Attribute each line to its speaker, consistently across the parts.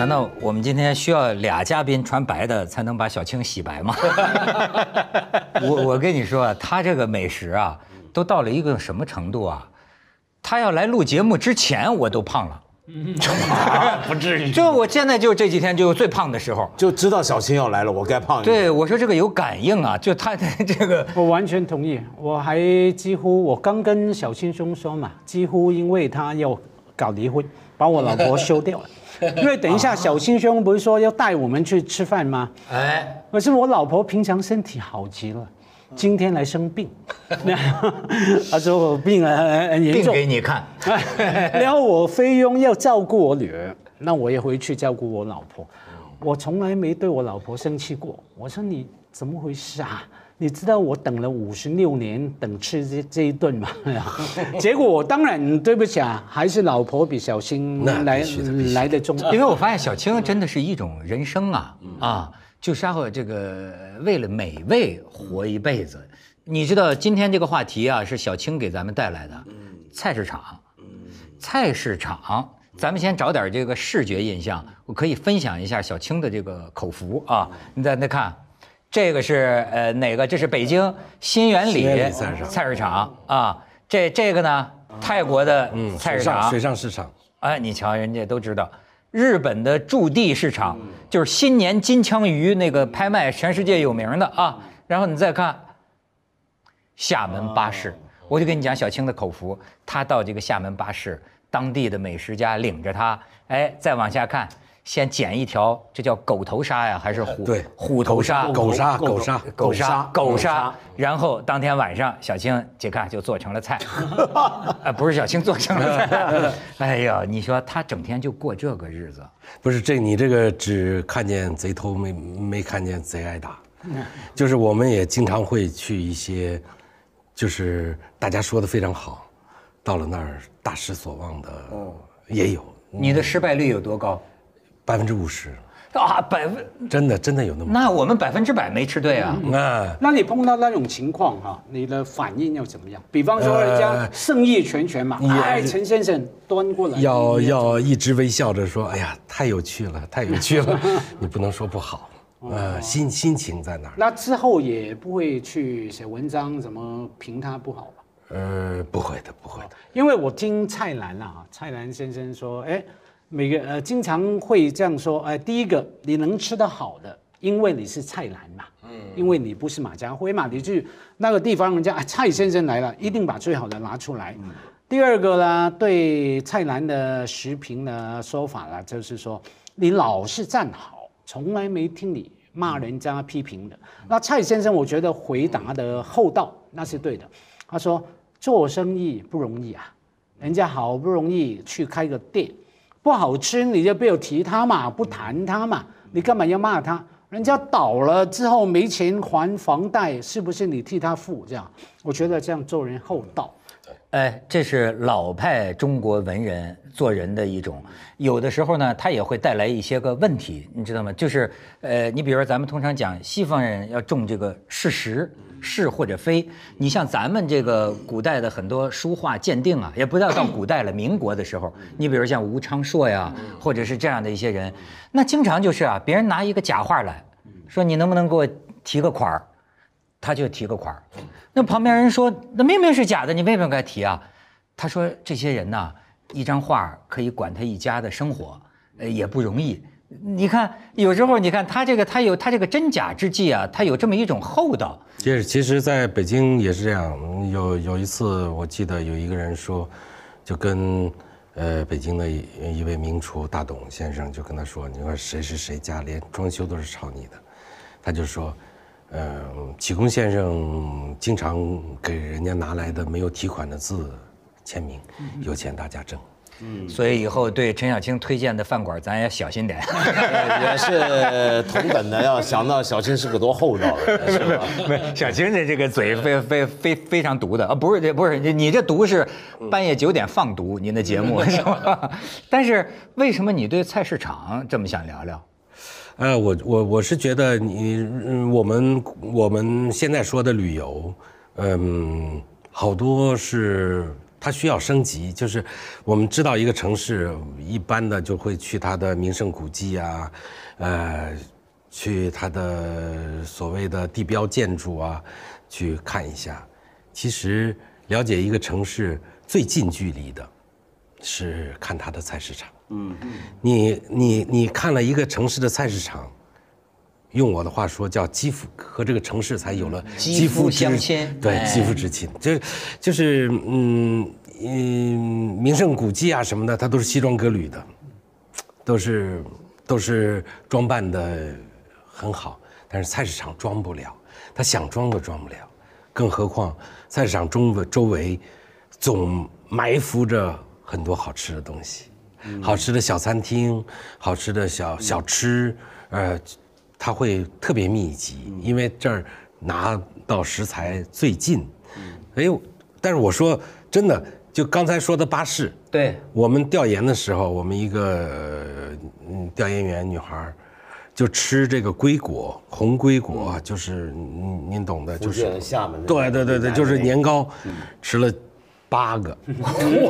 Speaker 1: 难道我们今天需要俩嘉宾穿白的才能把小青洗白吗？我我跟你说啊，他这个美食啊，都到了一个什么程度啊？他要来录节目之前，我都胖了。
Speaker 2: 不至于，
Speaker 1: 就我现在就这几天就最胖的时候。
Speaker 2: 就知道小青要来了，我该胖一点。
Speaker 1: 对，我说这个有感应啊，就他的 这个，
Speaker 3: 我完全同意。我还几乎，我刚跟小青兄说嘛，几乎因为他要搞离婚，把我老婆休掉了。因为等一下小青兄不是说要带我们去吃饭吗？
Speaker 1: 哎，
Speaker 3: 可是我老婆平常身体好极了，今天来生病，他说我病了很很严
Speaker 1: 病
Speaker 3: 重，
Speaker 1: 给你看。
Speaker 3: 然后我菲佣要照顾我女儿，那我也回去照顾我老婆。我从来没对我老婆生气过。我说你怎么回事啊？你知道我等了五十六年等吃这这一顿吗？结果我当然对不起啊，还是老婆比小新
Speaker 4: 那
Speaker 3: 来来的重要。
Speaker 1: 因为我发现小青真的是一种人生啊啊，就是要这个为了美味活一辈子。你知道今天这个话题啊，是小青给咱们带来的，菜市场，菜市场。咱们先找点这个视觉印象，我可以分享一下小青的这个口福啊。你再再看，这个是呃哪个？这是北京新源里
Speaker 4: 菜市场
Speaker 1: 菜市场啊。这这个呢，泰国的菜市场，
Speaker 4: 水上市场，
Speaker 1: 哎，你瞧，人家都知道，日本的驻地市场就是新年金枪鱼那个拍卖，全世界有名的啊。然后你再看厦门巴士，我就跟你讲小青的口福，他到这个厦门巴士，当地的美食家领着他，哎，再往下看，先捡一条，这叫狗头鲨呀，还是虎？
Speaker 4: 对
Speaker 1: 虎头鲨，
Speaker 4: 狗鲨
Speaker 2: 狗
Speaker 4: 狗鲨，
Speaker 1: 狗鲨，狗
Speaker 2: 狗
Speaker 1: 鲨。
Speaker 2: 鲨。
Speaker 1: 然后当天晚上，小青这看就做成了菜，啊，不是小青做成了菜。哎呀，你说他整天就过这个日子，
Speaker 4: 不是这你这个只看见贼偷没没看见贼挨打，就是我们也经常会去一些，就是大家说的非常好，到了那儿大失所望的也有，
Speaker 1: 你的失败率有多高？
Speaker 4: 百分之五十，
Speaker 1: 啊，百分，
Speaker 4: 真的真的有那么
Speaker 1: 那我们百分之百没吃对啊。
Speaker 4: 啊。
Speaker 3: 那你碰到那种情况哈、你的反应要怎么样？比方说人家
Speaker 4: 呃
Speaker 3: 盛意全拳嘛，
Speaker 4: 也
Speaker 3: 哎，陈先生端过来，
Speaker 4: 要要一直微笑着说，哎呀，太有趣了，太有趣了，你不能说不好，呃，心心情在哪儿，
Speaker 3: 那之后也不会去写文章，怎么评他不好吧？
Speaker 4: 呃，不会的，不会的，
Speaker 3: 因为我听蔡澜啊，蔡澜先生说，哎，每个呃经常会这样说，哎，第一个你能吃得好的，因为你是蔡澜嘛，嗯，因为你不是马家辉嘛，你去那个地方，人家哎蔡先生来了，一定把最好的拿出来。第二个呢，对蔡澜的时评的说法呢，就是说你老是站好，从来没听你骂人家批评的。那蔡先生，我觉得回答的厚道，那是对的。他说做生意不容易啊，人家好不容易去开个店，不好吃你就不要提他嘛，不谈他嘛，你干嘛要骂他？人家倒了之后没钱还房贷，是不是你替他付？这样，我觉得这样做人厚道。
Speaker 1: 哎，这是老派中国文人做人的一种，有的时候呢，他也会带来一些个问题，你知道吗？就是呃，你比如说咱们通常讲西方人要重这个事实，是或者非。你像咱们这个古代的很多书画鉴定啊，也不要到古代了，民国的时候，你比如像吴昌硕呀，或者是这样的一些人，那经常就是啊，别人拿一个假画来说，你能不能给我提个款儿？他就提个款儿，那旁边人说，那明明是假的，你为什么该提啊？他说这些人呢，一张画可以管他一家的生活，呃，也不容易。你看，有时候你看他这个，他有他这个真假之际啊，他有这么一种厚道。
Speaker 4: 其实其实在北京也是这样，有有一次我记得有一个人说，就跟呃北京的一一位名厨大董先生就跟他说，你说谁是谁家连装修都是抄你的，他就说。呃，启功先生经常给人家拿来的没有提款的字签名，有钱大家挣。
Speaker 1: 嗯所以以后对陈小青推荐的饭馆，咱也小心点。
Speaker 2: 也是同等的，要想到小青是个多厚道的人，是吧？
Speaker 1: 没，小青的这个嘴非非非非常毒的啊，不是这不是你这毒是半夜九点放毒，您的节目 是吧？但是为什么你对菜市场这么想聊聊？
Speaker 4: 呃，我我我是觉得你，嗯，我们我们现在说的旅游，嗯，好多是它需要升级。就是我们知道一个城市，一般的就会去它的名胜古迹啊，呃，去它的所谓的地标建筑啊，去看一下。其实了解一个城市最近距离的，是看它的菜市场。嗯，你你你看了一个城市的菜市场。用我的话说，叫肌肤和这个城市才有了
Speaker 1: 肌肤
Speaker 4: 之
Speaker 1: 相亲
Speaker 4: 对
Speaker 1: 哎
Speaker 4: 肌肤之亲，就是就是嗯嗯，名胜古迹啊什么的，它都是西装革履的，都是都是装扮的很好，但是菜市场装不了，他想装都装不了，更何况菜市场中围周围总埋伏着很多好吃的东西，好吃的小餐厅，好吃的小小吃，呃，它会特别密集，因为这儿拿到食材最近。哎呦，但是我说真的，就刚才说的巴士，
Speaker 1: 对，
Speaker 4: 我们调研的时候，我们一个呃嗯调研员女孩儿就吃这个龟果，红龟果，就是您您懂的，就是对对对对，就是年糕，吃了八个。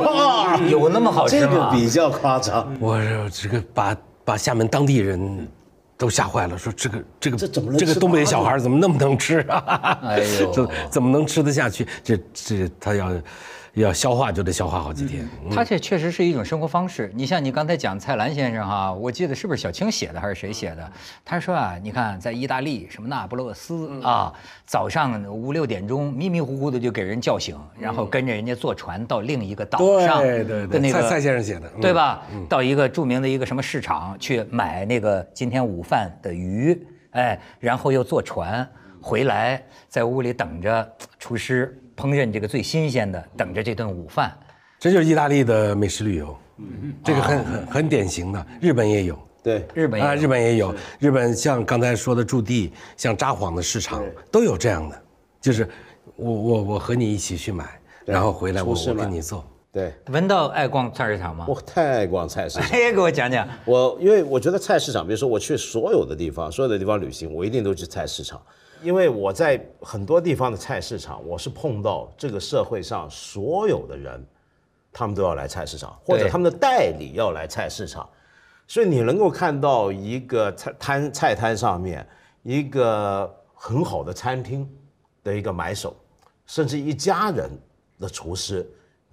Speaker 2: 哇，
Speaker 1: 有那么好吃吗
Speaker 2: 这个？比较夸张，
Speaker 4: 我说这个把把厦门当地人都吓坏了，说这个这个
Speaker 2: 这怎么能
Speaker 4: 这个东北小孩怎么那么能吃啊？
Speaker 1: 哎呦
Speaker 4: 怎怎么能吃得下去？这这他要要消化就得消化好几天。
Speaker 1: 他这确实是一种生活方式。你像你刚才讲蔡澜先生哈，我记得是不是小青写的还是谁写的？他说啊，你看在意大利什么那不勒斯啊，早上五六点钟迷迷糊糊的就给人叫醒，然后跟着人家坐船到另一个岛上，
Speaker 4: 对对对，
Speaker 1: 那个
Speaker 4: 蔡蔡先生写的，嗯
Speaker 1: 对？吧？到一个著名的一个什么市场去买那个今天午饭的鱼，哎，然后又坐船回来，在屋里等着厨师烹饪这个最新鲜的，等着这顿午饭。
Speaker 4: 这就是意大利的美食旅游，这个很很很典型的，日本也有。
Speaker 2: 对，
Speaker 4: 啊，
Speaker 1: 日本也
Speaker 4: 日本也有，日本像刚才说的驻地，像札幌的市场都有这样的，就是我我我和你一起去买，然后回来我我
Speaker 2: 厨师
Speaker 4: 给你做。
Speaker 2: 对，
Speaker 1: 文道爱逛菜市场吗？
Speaker 2: 我太爱逛菜市场。
Speaker 1: 哎，给我讲讲。
Speaker 2: 我因为我觉得菜市场，比如说我去所有的地方，所有的地方旅行，我一定都去菜市场，因为我在很多地方的菜市场，我是碰到这个社会上所有的人，他们都要来菜市场，或者他们的代理要来菜市场，所以你能够看到一个菜摊菜摊上面一个很好的餐厅的一个买手，甚至一家人的厨师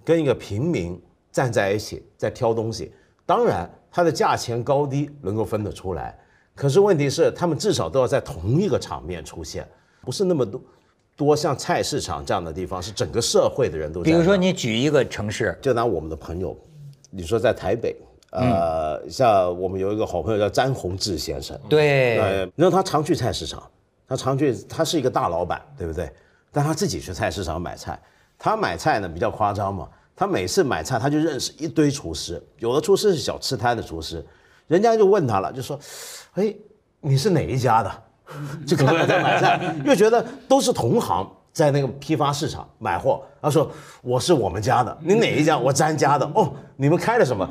Speaker 2: 跟一个平民站在一起在挑东西，当然它的价钱高低能够分得出来，可是问题是他们至少都要在同一个场面出现，不是那么多多像菜市场这样的地方，是整个社会的人都。
Speaker 1: 比如说，你举一个城市，
Speaker 2: 就拿我们的朋友，你说在台北，呃，像我们有一个好朋友叫詹宏志先生，
Speaker 1: 对，
Speaker 2: 呃，你知道他常去菜市场，他常去，他是一个大老板，对不对？但他自己去菜市场买菜，他买菜呢比较夸张嘛，他每次买菜他就认识一堆厨师，有的厨师是小吃摊的厨师，人家就问他了，就说，哎，你是哪一家的？就看他在买菜，又觉得都是同行。在那个批发市场买货，他说我是我们家的，你哪一家？我咱家的。哦，你们开了什么？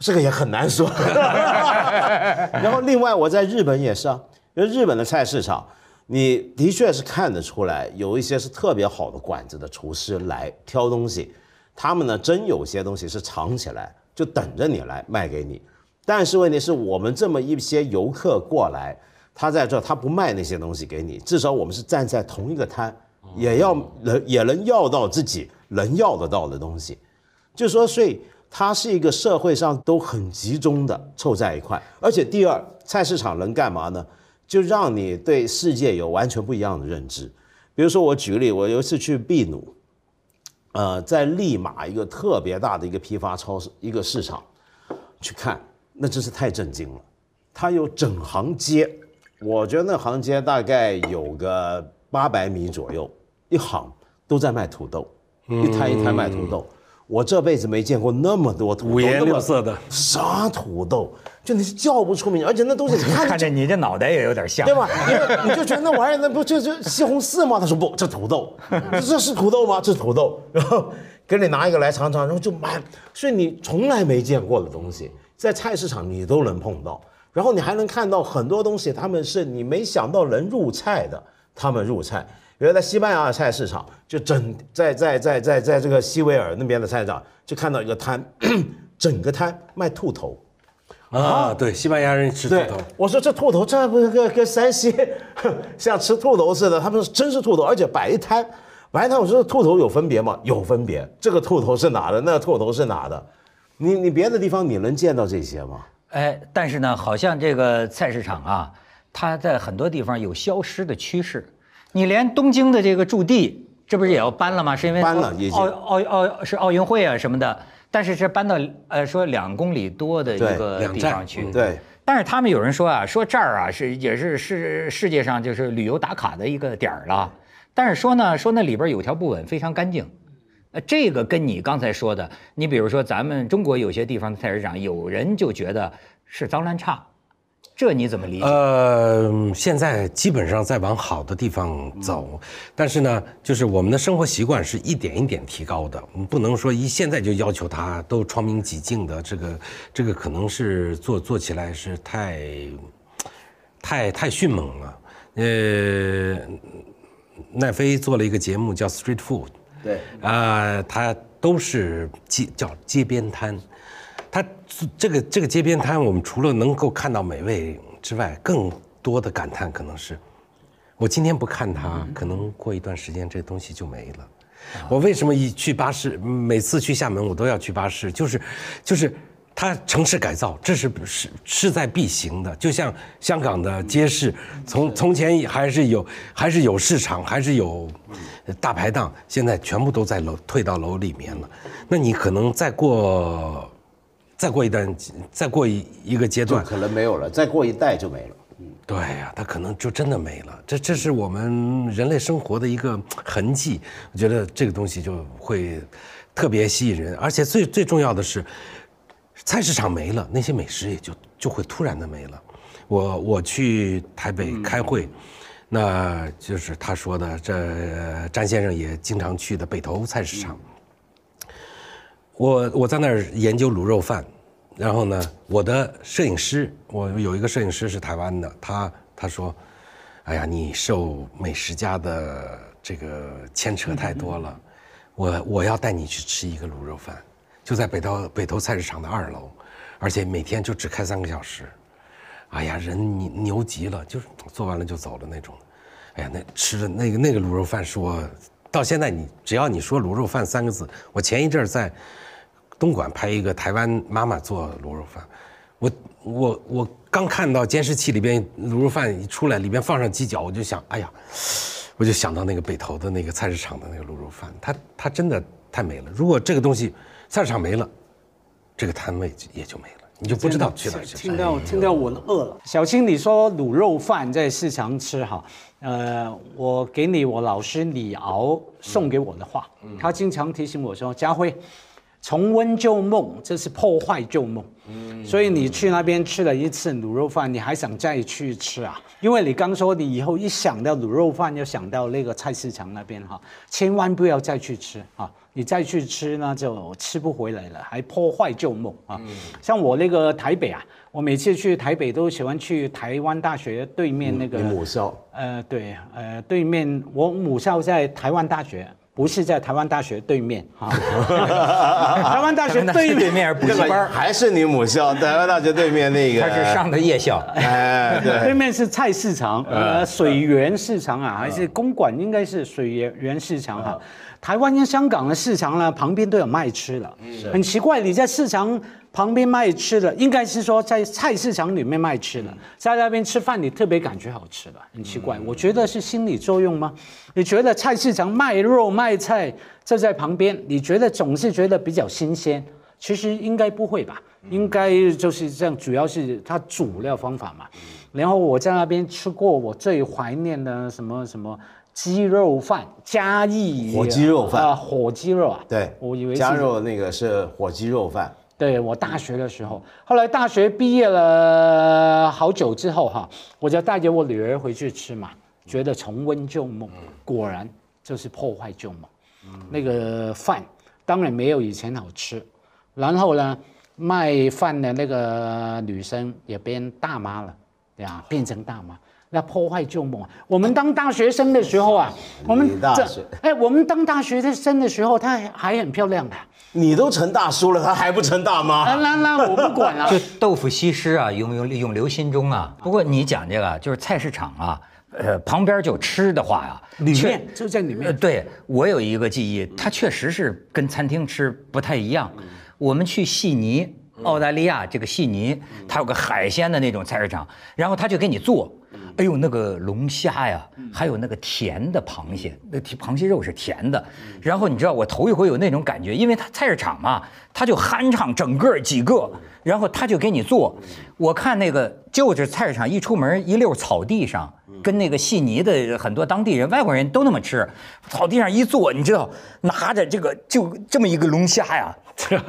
Speaker 2: 这个也很难说。然后另外我在日本也是啊，因为日本的菜市场，你的确是看得出来，有一些是特别好的馆子的厨师来挑东西，他们呢真有些东西是藏起来，就等着你来卖给你。但是问题是我们这么一些游客过来，他在这他不卖那些东西给你，至少我们是站在同一个摊，也要能也能要到自己能要得到的东西。就说，所以它是一个社会上都很集中的凑在一块，而且第二，菜市场能干嘛呢？就让你对世界有完全不一样的认知。比如说，我举个例，我有一次去秘鲁，呃，在利马一个特别大的一个批发超市一个市场去看，那真是太震惊了。它有整行街，我觉得那行街大概有个八百米左右，一行都在卖土豆，一摊一摊卖土豆。我这辈子没见过那么多土豆，
Speaker 4: 五颜六色的
Speaker 2: 啥土豆，就那是叫不出名，而且那东西你看着
Speaker 1: 看着你这脑袋也有点像，
Speaker 2: 对吧？因为你就觉得那玩意儿那不就就西红柿吗？他说不，这土豆，这是土豆吗？这是土豆，然后给你拿一个来尝尝，然后就买，所以你从来没见过的东西，在菜市场你都能碰到，然后你还能看到很多东西，他们是你没想到能入菜的，他们入菜。原来在西班牙的菜市场，就整在在在在在这个西维尔那边的菜市场，就看到一个摊，整个摊卖兔头。
Speaker 4: 啊，对，西班牙人吃兔头，，
Speaker 2: 我说这兔头这不是跟跟山西 像吃兔头似的？他们说真是兔头，而且摆一摊，摆一摊。我说兔头有分别吗？有分别，这个兔头是哪的？那个兔头是哪的？你你别的地方你能见到这些吗？
Speaker 1: 哎，但是呢，好像这个菜市场啊，它在很多地方有消失的趋势。你连东京的这个驻地，这不是也要搬了吗？是因为
Speaker 2: 搬了已经
Speaker 1: 奥奥奥是奥运会啊什么的，但是是搬到呃说两公里多的一个地方去。
Speaker 4: 嗯
Speaker 2: 对，
Speaker 1: 但是他们有人说啊，说这儿啊是也是世世界上就是旅游打卡的一个点儿了，但是说呢，说那里边有条不紊，非常干净。呃，这个跟你刚才说的，你比如说咱们中国有些地方的菜市场，有人就觉得是脏乱差，这你怎么理解？
Speaker 4: 呃，现在基本上在往好的地方走，但是呢，就是我们的生活习惯是一点一点提高的，我们不能说一现在就要求它都窗明几净的，这个这个可能是做做起来是太太太迅猛了。呃，奈飞做了一个节目叫 Street Food，
Speaker 2: 对，
Speaker 4: 啊、它都是街叫街边摊，它这个这个街边摊，我们除了能够看到美味之外，更多的感叹可能是，我今天不看它，可能过一段时间这东西就没了。我为什么一去巴士，每次去厦门我都要去巴士，就是，就是。它城市改造，这是是势在必行的。就像香港的街市，从从前还是有还是有市场，还是有大排档，现在全部都在楼退到楼里面了。那你可能再过再过一段，再过一一个阶段，
Speaker 2: 可能没有了，再过一代就没了。
Speaker 4: 对呀、它可能就真的没了。这这是我们人类生活的一个痕迹。我觉得这个东西就会特别吸引人，而且最最重要的是，菜市场没了，那些美食也就就会突然的没了。我我去台北开会，那就是他说的，这詹先生也经常去的北投菜市场。我我在那儿研究卤肉饭，然后呢，我的摄影师，我有一个摄影师是台湾的，他他说，哎呀，你受美食家的这个牵扯太多了，我我要带你去吃一个卤肉饭，就在北头北头菜市场的二楼，而且每天就只开三个小时，哎呀，人牛牛极了，就是做完了就走了那种。哎呀，那吃的那个那个卤肉饭是我到现在你只要你说卤肉饭三个字，我前一阵儿在东莞拍一个台湾妈妈做卤肉饭，我我我刚看到监视器里边卤肉饭一出来，里边放上鸡脚，我就想，哎呀，我就想到那个北头的那个菜市场的那个卤肉饭，它它真的太美了。如果这个东西菜市场没了，这个摊位也就没了，你就不知道去哪儿去
Speaker 3: 听。到听到我饿了。小青，你说卤肉饭在市场吃哈，呃，我给你我老师李敖送给我的话，他经常提醒我说，家辉。重温旧梦，这是破坏旧梦。嗯所以你去那边吃了一次卤肉饭，你还想再去吃啊？因为你刚说你以后一想到卤肉饭，就想到那个菜市场那边哈，千万不要再去吃啊！你再去吃呢，就吃不回来了，还破坏旧梦啊！像我那个台北啊，我每次去台北都喜欢去台湾大学对面那个
Speaker 2: 你母校
Speaker 3: 呃，对，呃，对面我母校在台湾大学，不是在台湾大学对面啊。台湾大学对面，
Speaker 1: 对面是补习班，
Speaker 2: 还是你母校台湾大学对面那个？
Speaker 1: 他是上的夜校。
Speaker 2: 哎，
Speaker 3: 对
Speaker 2: 对，
Speaker 3: 面是菜市场，呃，水源市场啊，还是公馆？应该是水源源市场哈。台湾跟香港的市场呢，旁边都有卖吃的，很奇怪，你在市场旁边卖吃的，应该是说在菜市场里面卖吃的，在那边吃饭你特别感觉好吃的，很奇怪。我觉得是心理作用吗？你觉得菜市场卖肉卖菜就在旁边，你觉得总是觉得比较新鲜？其实应该不会吧，应该就是这样，主要是它主料方法嘛。然后我在那边吃过，我最怀念的什么什么鸡肉饭，嘉义
Speaker 2: 火鸡肉饭。
Speaker 3: 啊，火鸡肉啊，
Speaker 2: 对，
Speaker 3: 我以为是
Speaker 2: 加肉那个是火鸡肉饭，
Speaker 3: 对我大学的时候，后来大学毕业了好久之后哈，我就带着我女儿回去吃嘛，觉得重温旧梦，果然就是破坏旧梦。那个饭当然没有以前好吃，然后呢，卖饭的那个女生也变大妈了，对啊，变成大妈。来破坏旧梦啊。我们当大学生的时候啊，我们
Speaker 2: 大学
Speaker 3: 哎，我们当大学生的时候，她还还很漂亮的。
Speaker 2: 你都成大叔了，她还不成大
Speaker 3: 啊，
Speaker 2: 妈？
Speaker 3: 那那我不管了
Speaker 1: 就。豆腐西施啊，永永永留心中啊。不过你讲这个就是菜市场啊，呃，旁边就吃的话呀，确
Speaker 3: 里面就在里
Speaker 1: 呃，
Speaker 3: 面，
Speaker 1: 对我有一个记忆，它确实是跟餐厅吃不太一样。我们去悉尼，澳大利亚这个悉尼，它有个海鲜的那种菜市场，然后他就给你做，哎呦，那个龙虾呀，还有那个甜的螃蟹，那甜螃蟹肉是甜的。然后你知道我头一回有那种感觉，因为它菜市场嘛，他就酣畅整个几个，然后他就给你做。我看那个就是菜市场一出门一溜草地上。跟那个悉尼的很多当地人、外国人都那么吃，草地上一坐，你知道，拿着这个就这么一个龙虾呀，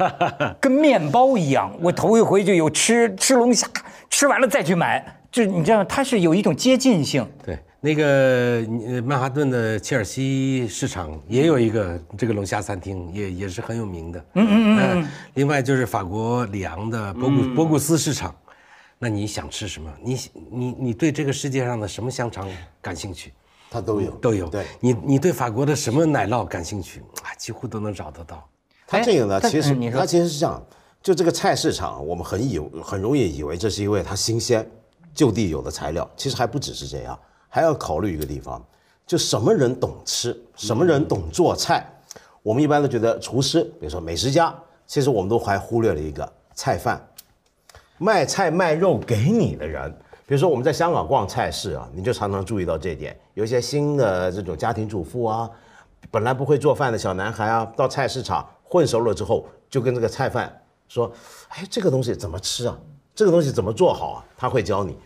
Speaker 1: 跟面包一样。我头一回就有吃吃龙虾，吃完了再去买，就你知道，它是有一种接近性。
Speaker 4: 对，那个呃曼哈顿的切尔西市场也有一个这个龙虾餐厅，也也是很有名的。嗯嗯嗯。另外就是法国里昂的博古博古斯市场，那你想吃什么？你你你对这个世界上的什么香肠感兴趣？
Speaker 2: 它都有，
Speaker 4: 都有。
Speaker 2: 对，
Speaker 4: 你你对法国的什么奶酪感兴趣？啊，几乎都能找得到。
Speaker 2: 它这个呢，
Speaker 1: 哎
Speaker 2: 其实
Speaker 1: 嗯你说
Speaker 2: 他其实是这样，就这个菜市场，我们很以很容易以为这是因为它新鲜，就地有的材料，其实还不只是这样，还要考虑一个地方，就什么人懂吃，什么人懂做菜。我们一般都觉得厨师，比如说美食家，其实我们都还忽略了一个菜贩，卖菜卖肉给你的人。比如说我们在香港逛菜市啊，你就常常注意到这一点，有一些新的这种家庭主妇啊，本来不会做饭的小男孩啊，到菜市场混熟了之后，就跟这个菜贩说：“哎，这个东西怎么吃啊？这个东西怎么做好啊？”他会教你。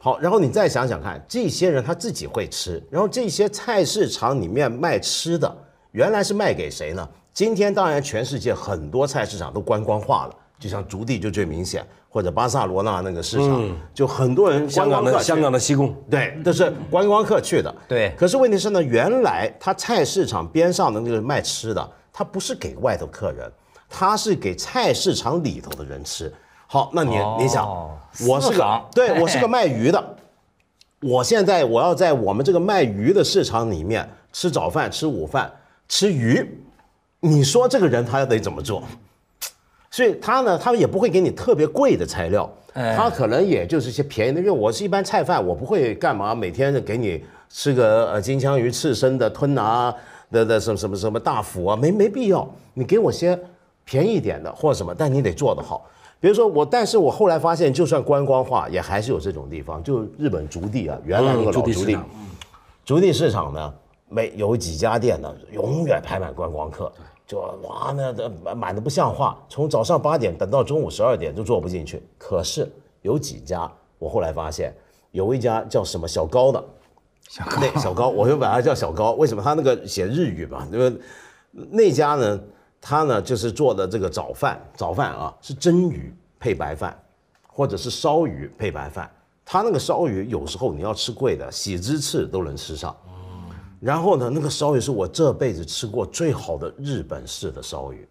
Speaker 2: 好，然后你再想想看，这些人他自己会吃，然后这些菜市场里面卖吃的，原来是卖给谁呢？今天当然全世界很多菜市场都观光化了，就像竹地就最明显，或者巴塞罗那那个市场，就很多人
Speaker 4: 香港的香港的西贡，
Speaker 2: 对，都是观光客去的。
Speaker 1: 对
Speaker 2: 可是问题是呢，原来他菜市场边上的那个卖吃的，他不是给外头客人，他是给菜市场里头的人吃。好，那你、你想
Speaker 1: 哦，
Speaker 2: 我是个对我是个卖鱼的，我现在我要在我们这个卖鱼的市场里面吃早饭、吃午饭、吃鱼，你说这个人他得怎么做？所以他呢，他也不会给你特别贵的材料，
Speaker 1: 哎
Speaker 2: 他可能也就是一些便宜的。因为我是一般菜贩，我不会干嘛每天给你吃个呃金枪鱼刺身的吞拿的的什么什么什么大腹啊，没没必要。你给我些便宜一点的或者什么，但你得做得好。比如说我，但是我后来发现，就算观光化，也还是有这种地方，就日本竹地啊，原来那个老竹地竹地市场呢，没有几家店呢，永远排满观光客，就哇那这满满的不像话，从早上八点等到中午十二点都坐不进去。可是有几家，我后来发现有一家叫什么小高的，小高那小高，我就把它叫小高，为什么？他那个写日语嘛，因为那家呢，他呢就是做的这个早饭，早饭啊是蒸鱼配白饭，或者是烧鱼配白饭。他那个烧鱼有时候你要吃贵的，喜之翅都能吃上。然后呢，那个烧鱼是我这辈子吃过最好的日本式的烧鱼，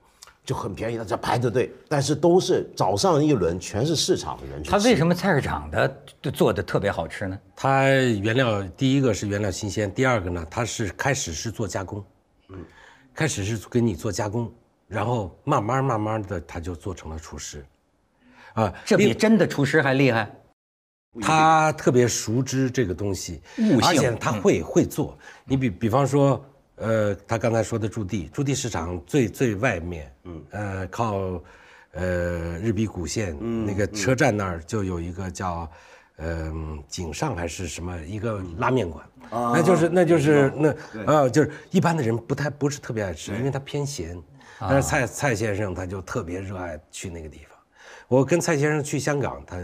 Speaker 2: 就很便宜，大家排着队，但是都是早上一轮全是市场的人去
Speaker 1: 他。为什么菜市场的做的特别好吃呢？
Speaker 4: 它原料第一个是原料新鲜，第二个呢，它是开始是做加工，嗯，开始是给你做加工，然后慢慢慢慢的他就做成了厨师，啊，
Speaker 1: 这比真的厨师还厉害。
Speaker 4: 他特别熟知这个东西
Speaker 1: 悟性，
Speaker 4: 而且他会会做。你比比方说，呃，他刚才说的驻地，驻地市场最最外面，嗯，呃，靠，呃，日比谷线那个车站那儿就有一个叫，嗯，井上还是什么一个拉面馆，那就是那就是那啊就是一般的人不太不是特别爱吃，因为它偏咸，但是蔡蔡先生他就特别热爱去那个地方。我跟蔡先生去香港，他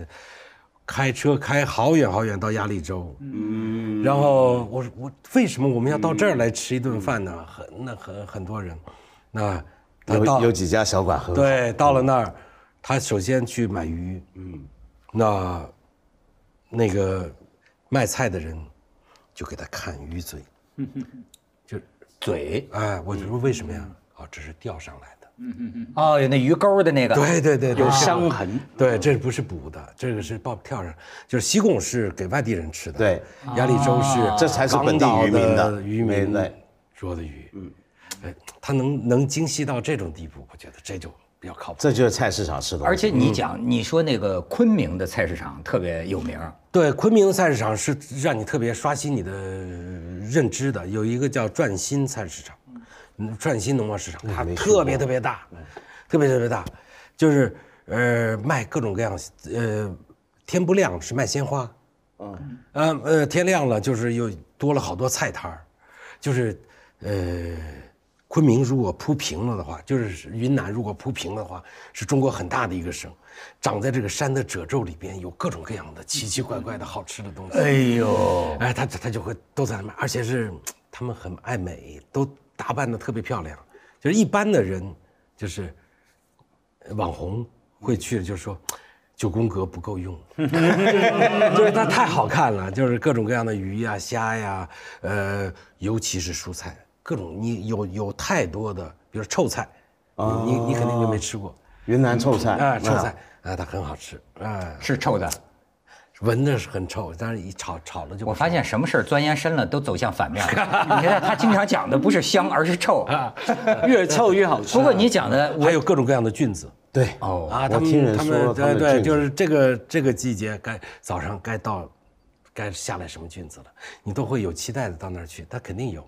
Speaker 4: 开车开好远好远到鸭绿州，嗯，然后我说我为什么我们要到这儿来吃一顿饭呢？很那很很多人，那
Speaker 2: 有有几家小馆很好。
Speaker 4: 对，到了那儿，他首先去买鱼，嗯，那那个卖菜的人就给他看鱼嘴，就
Speaker 1: 嘴
Speaker 4: 哎，我就说为什么呀？哦，这是钓上来的。
Speaker 1: 哦，有那鱼钩的那个，
Speaker 4: 对对对，对
Speaker 3: 有伤痕。
Speaker 4: 对，这不是补的，这个是抱跳上，就是西贡是给外地人吃的，
Speaker 2: 对，
Speaker 4: 鸭绿洲是
Speaker 2: 这才是本地渔民的
Speaker 4: 渔民
Speaker 2: 对
Speaker 4: 捉的鱼，嗯，哎，他能能精细到这种地步，我觉得这就比较靠谱。
Speaker 2: 这就是菜市场吃东西。
Speaker 1: 而且你讲，你说那个昆明的菜市场特别有名，
Speaker 4: 对，昆明的菜市场是让你特别刷新你的认知的，有一个叫转新菜市场，嗯，转新农贸市场，它特别特别大，特别特别大，就是呃卖各种各样，呃，天不亮是卖鲜花，嗯，呃呃天亮了就是又多了好多菜摊儿，就是呃。昆明如果铺平了的话，就是云南如果铺平的话，是中国很大的一个省，长在这个山的褶皱里边，有各种各样的奇奇怪怪的好吃的东西。
Speaker 1: 哎呦，
Speaker 4: 哎，他他就会都在那卖，而且是他们很爱美，都打扮的特别漂亮。就是一般的人，就是呃网红会去，就是说九宫格不够用，就是它太好看了，就是各种各样的鱼呀、虾呀，呃，尤其是蔬菜，各种你有有太多的，比如臭菜，你你你肯定就没吃过
Speaker 2: 云南臭菜
Speaker 4: 啊，臭菜啊，它很好吃啊，
Speaker 1: 是臭的。
Speaker 4: 闻着是很臭，但是一炒炒了就不
Speaker 1: 我发现什么事儿钻研深了都走向反面。你看他经常讲的不是香，而是臭。
Speaker 3: 越臭越好吃。
Speaker 1: 不过你讲的，
Speaker 4: 还有各种各样的菌子。
Speaker 2: 对
Speaker 1: 哦
Speaker 4: 啊，
Speaker 2: 我
Speaker 4: 他们
Speaker 2: 听人
Speaker 4: 他
Speaker 2: 说他们
Speaker 4: 们对对，就是这个这个季节该早上该到，该下来什么菌子了，你都会有期待的到那儿去，他肯定有。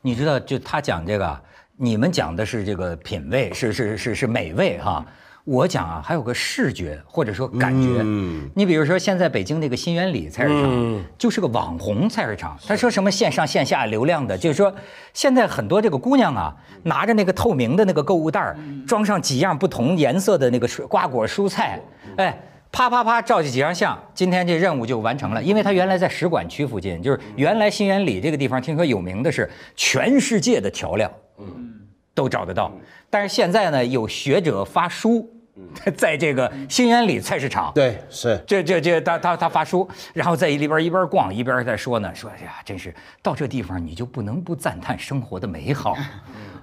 Speaker 1: 你知道，就他讲这个啊，你们讲的是这个品味，是是是是美味哈。我讲啊，还有个视觉或者说感觉。
Speaker 2: 嗯
Speaker 1: 你比如说，现在北京那个新源里菜市场，
Speaker 4: 嗯
Speaker 1: 就是个网红菜市场。他说什么线上线下流量的，就是说现在很多这个姑娘啊，拿着那个透明的那个购物袋儿，装上几样不同颜色的那个蔬瓜果蔬菜，哎。啪啪啪照这几张相，今天这任务就完成了。因为他原来在使馆区附近，就是原来新源里这个地方，听说有名的是全世界的调料，嗯都找得到。但是现在呢，有学者发书，在这个新源里菜市场，
Speaker 2: 对是
Speaker 1: 这这这他他他发书，然后在里边一边逛一边在说呢，说哎呀，真是到这地方你就不能不赞叹生活的美好。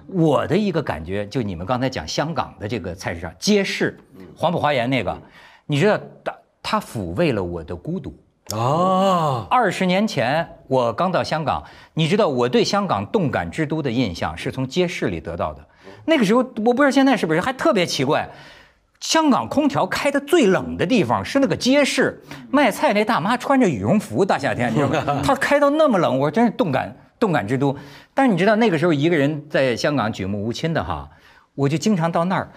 Speaker 1: 我的一个感觉，就你们刚才讲香港的这个菜市场街市，黄埔花园那个，你知道他他抚慰了我的孤独。
Speaker 4: 哦，
Speaker 1: 二十年前我刚到香港，你知道我对香港动感之都的印象是从街市里得到的。那个时候我不知道现在是不是还特别奇怪，香港空调开的最冷的地方是那个街市，卖菜那大妈穿着羽绒服，大夏天你知道吗？她开到那么冷，我真是动感动感之都。但是你知道那个时候一个人在香港举目无亲的哈，我就经常到那儿，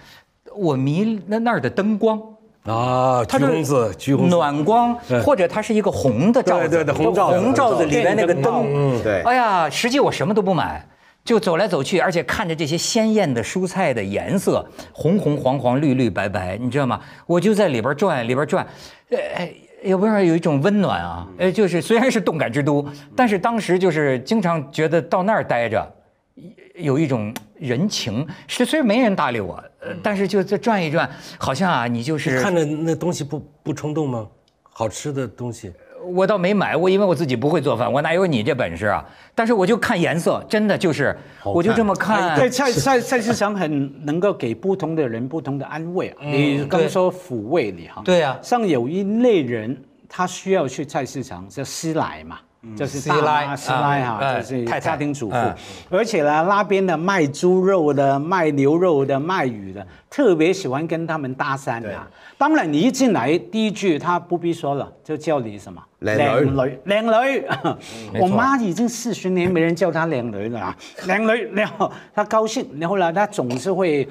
Speaker 1: 我迷那那儿的灯光。
Speaker 4: 啊，橘红子，橘红，
Speaker 1: 暖光，或者它是一个红的罩子，
Speaker 4: 对对对红罩子
Speaker 1: 红罩子里面那个
Speaker 3: 电灯，
Speaker 2: 嗯对。
Speaker 1: 哎呀，实际我什么都不买，就走来走去，而且看着这些鲜艳的蔬菜的颜色，红红黄黄绿绿白白，你知道吗？我就在里边转，里边转，呃哎。也不知道有一种温暖啊，呃，就是虽然是动感之都，但是当时就是经常觉得到那儿待着，有一种人情，是虽然没人搭理我，呃，但是就这转一转，好像啊，你就是
Speaker 4: 看着那东西不不冲动吗？好吃的东西，
Speaker 1: 我倒没买，我因为我自己不会做饭，我哪有你这本事啊？但是我就看颜色，真的就是，我就这么看。
Speaker 3: 对菜菜菜市场很能够给不同的人不同的安慰啊。你刚说抚慰你哈，
Speaker 1: 对啊
Speaker 3: 像有一类人，他需要去菜市场，叫师奶嘛。就是大
Speaker 1: 师奶
Speaker 3: 妈师奶
Speaker 1: 啊
Speaker 3: 哈，就是
Speaker 1: 太太
Speaker 3: 家庭主妇。
Speaker 1: 嗯，
Speaker 3: 而且呢，那边的卖猪肉的、卖牛肉的、卖鱼的，特别喜欢跟他们搭讪的。当然，你一进来第一句他不必说了，就叫你什么？
Speaker 2: 靓女。
Speaker 3: 女，靚女。我妈已经四十年没人叫她靓女了啊，靚女，然后她高兴，然后呢，她总是會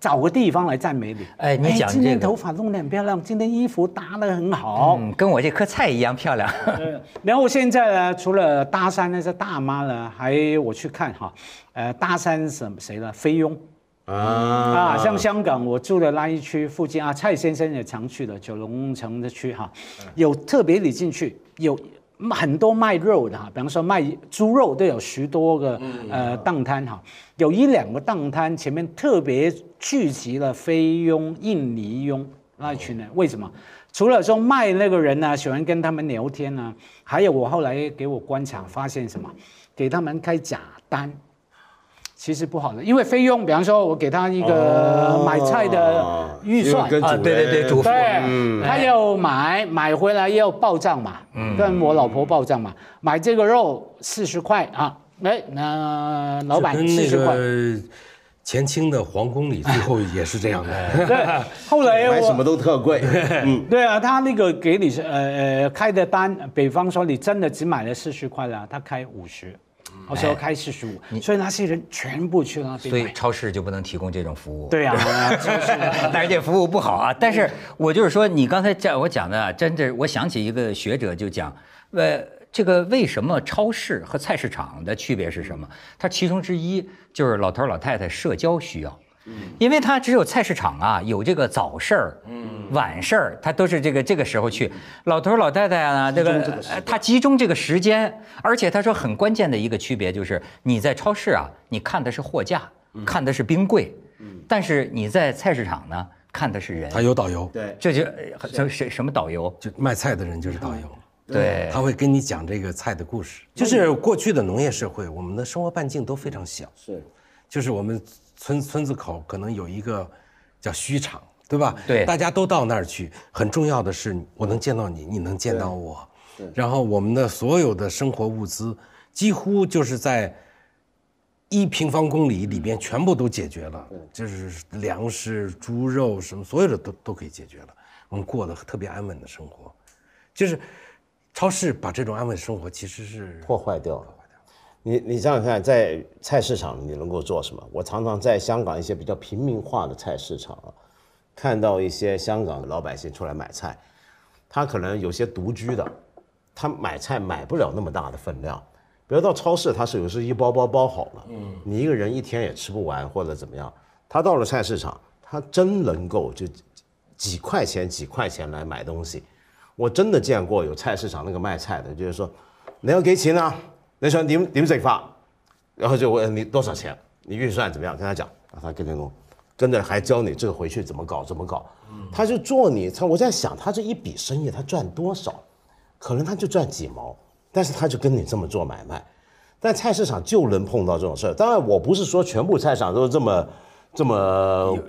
Speaker 3: 找个地方来赞美你。
Speaker 1: 哎你講
Speaker 3: 今天
Speaker 1: 這個
Speaker 3: 頭髮弄得很漂亮，今天衣服搭得很好。
Speaker 1: 嗯，跟我这棵菜一样漂亮。
Speaker 3: 呃然后现在呢，除了搭讪那些大妈呢，还我去看哈，呃，搭讪什么谁呢？菲佣
Speaker 2: 啊
Speaker 3: 啊，像香港我住的那一区附近啊，蔡先生也常去的九龙城的区哈，有特别你进去有。很多卖肉的哈，比方说卖猪肉都有十多个呃档摊哈，有一两个档摊前面特别聚集了菲佣、印尼佣那一群人，为什么？除了说卖那个人呢，喜欢跟他们聊天呢，还有我后来给我观察发现什么，给他们开假单。其实不好的，因为菲佣，比方说我给他一个买菜的预算
Speaker 1: 对对对，主妇，
Speaker 3: 对，他要买买回来要报账嘛，跟我老婆报账嘛，买这个肉四十块啊，哎，那老板四十块，
Speaker 4: 个前清的皇宫里 最后也是这样的。
Speaker 3: 对，后来 我
Speaker 2: 买什么都特贵，嗯，
Speaker 3: 对啊，他那个给你是呃呃开的单，比方说你真的只买了四十块了，他开五十，我说开四十五，所以那些人全部去那
Speaker 1: 所
Speaker 3: 边买。
Speaker 1: 以超市就不能提供这种服务。
Speaker 3: 对啊，就是
Speaker 1: 但是这服务不好啊。但是我就是说，你刚才这我讲的啊，真的，我想起一个学者就讲，呃，这个为什么超市和菜市场的区别是什么？它其中之一就是老头老太太社交需要。因为他只有菜市场啊，有这个早市儿、晚市儿，他都是这个这个时候去。老头老太太啊，这个呃他集中这个时间，而且他说很关键的一个区别就是，你在超市啊，你看的是货架，看的是冰柜，嗯但是你在菜市场呢，看的是人。
Speaker 4: 他有导游，
Speaker 2: 对，
Speaker 1: 这就呃这什什么导游？
Speaker 4: 就卖菜的人就是导游。
Speaker 1: 对
Speaker 4: 他会跟你讲这个菜的故事。就是过去的农业社会，我们的生活半径都非常小，
Speaker 2: 是
Speaker 4: 就是我们村村子口可能有一个叫墟场，对吧？
Speaker 1: 对
Speaker 4: 大家都到那儿去。很重要的是，我能见到你，你能见到我。然后我们的所有的生活物资，几乎就是在一平方公里里边全部都解决了，就是粮食、猪肉什么，所有的都都可以解决了。我们过得特别安稳的生活，就是超市把这种安稳生活其实是
Speaker 2: 破坏掉了。你你想想看，在菜市场你能够做什么？我常常在香港一些比较平民化的菜市场啊，看到一些香港的老百姓出来买菜，他可能有些独居的，他买菜买不了那么大的分量。比如到超市，他是有时一包包包好了，嗯，你一个人一天也吃不完或者怎么样。他到了菜市场，他真能够就几块钱几块钱来买东西。我真的见过有菜市场那个卖菜的，就是说你要给钱啊？你想點點食法？然后就问你多少钱，你预算怎么样？跟他讲，啊，他跟你講，跟着还教你这个回去怎么搞怎么搞。他就做你，他我在想，他这一笔生意他赚多少？可能他就赚几毛，但是他就跟你这么做买卖。但菜市场就能碰到这种事兒。當然，我不是说全部菜市场都是这么這麼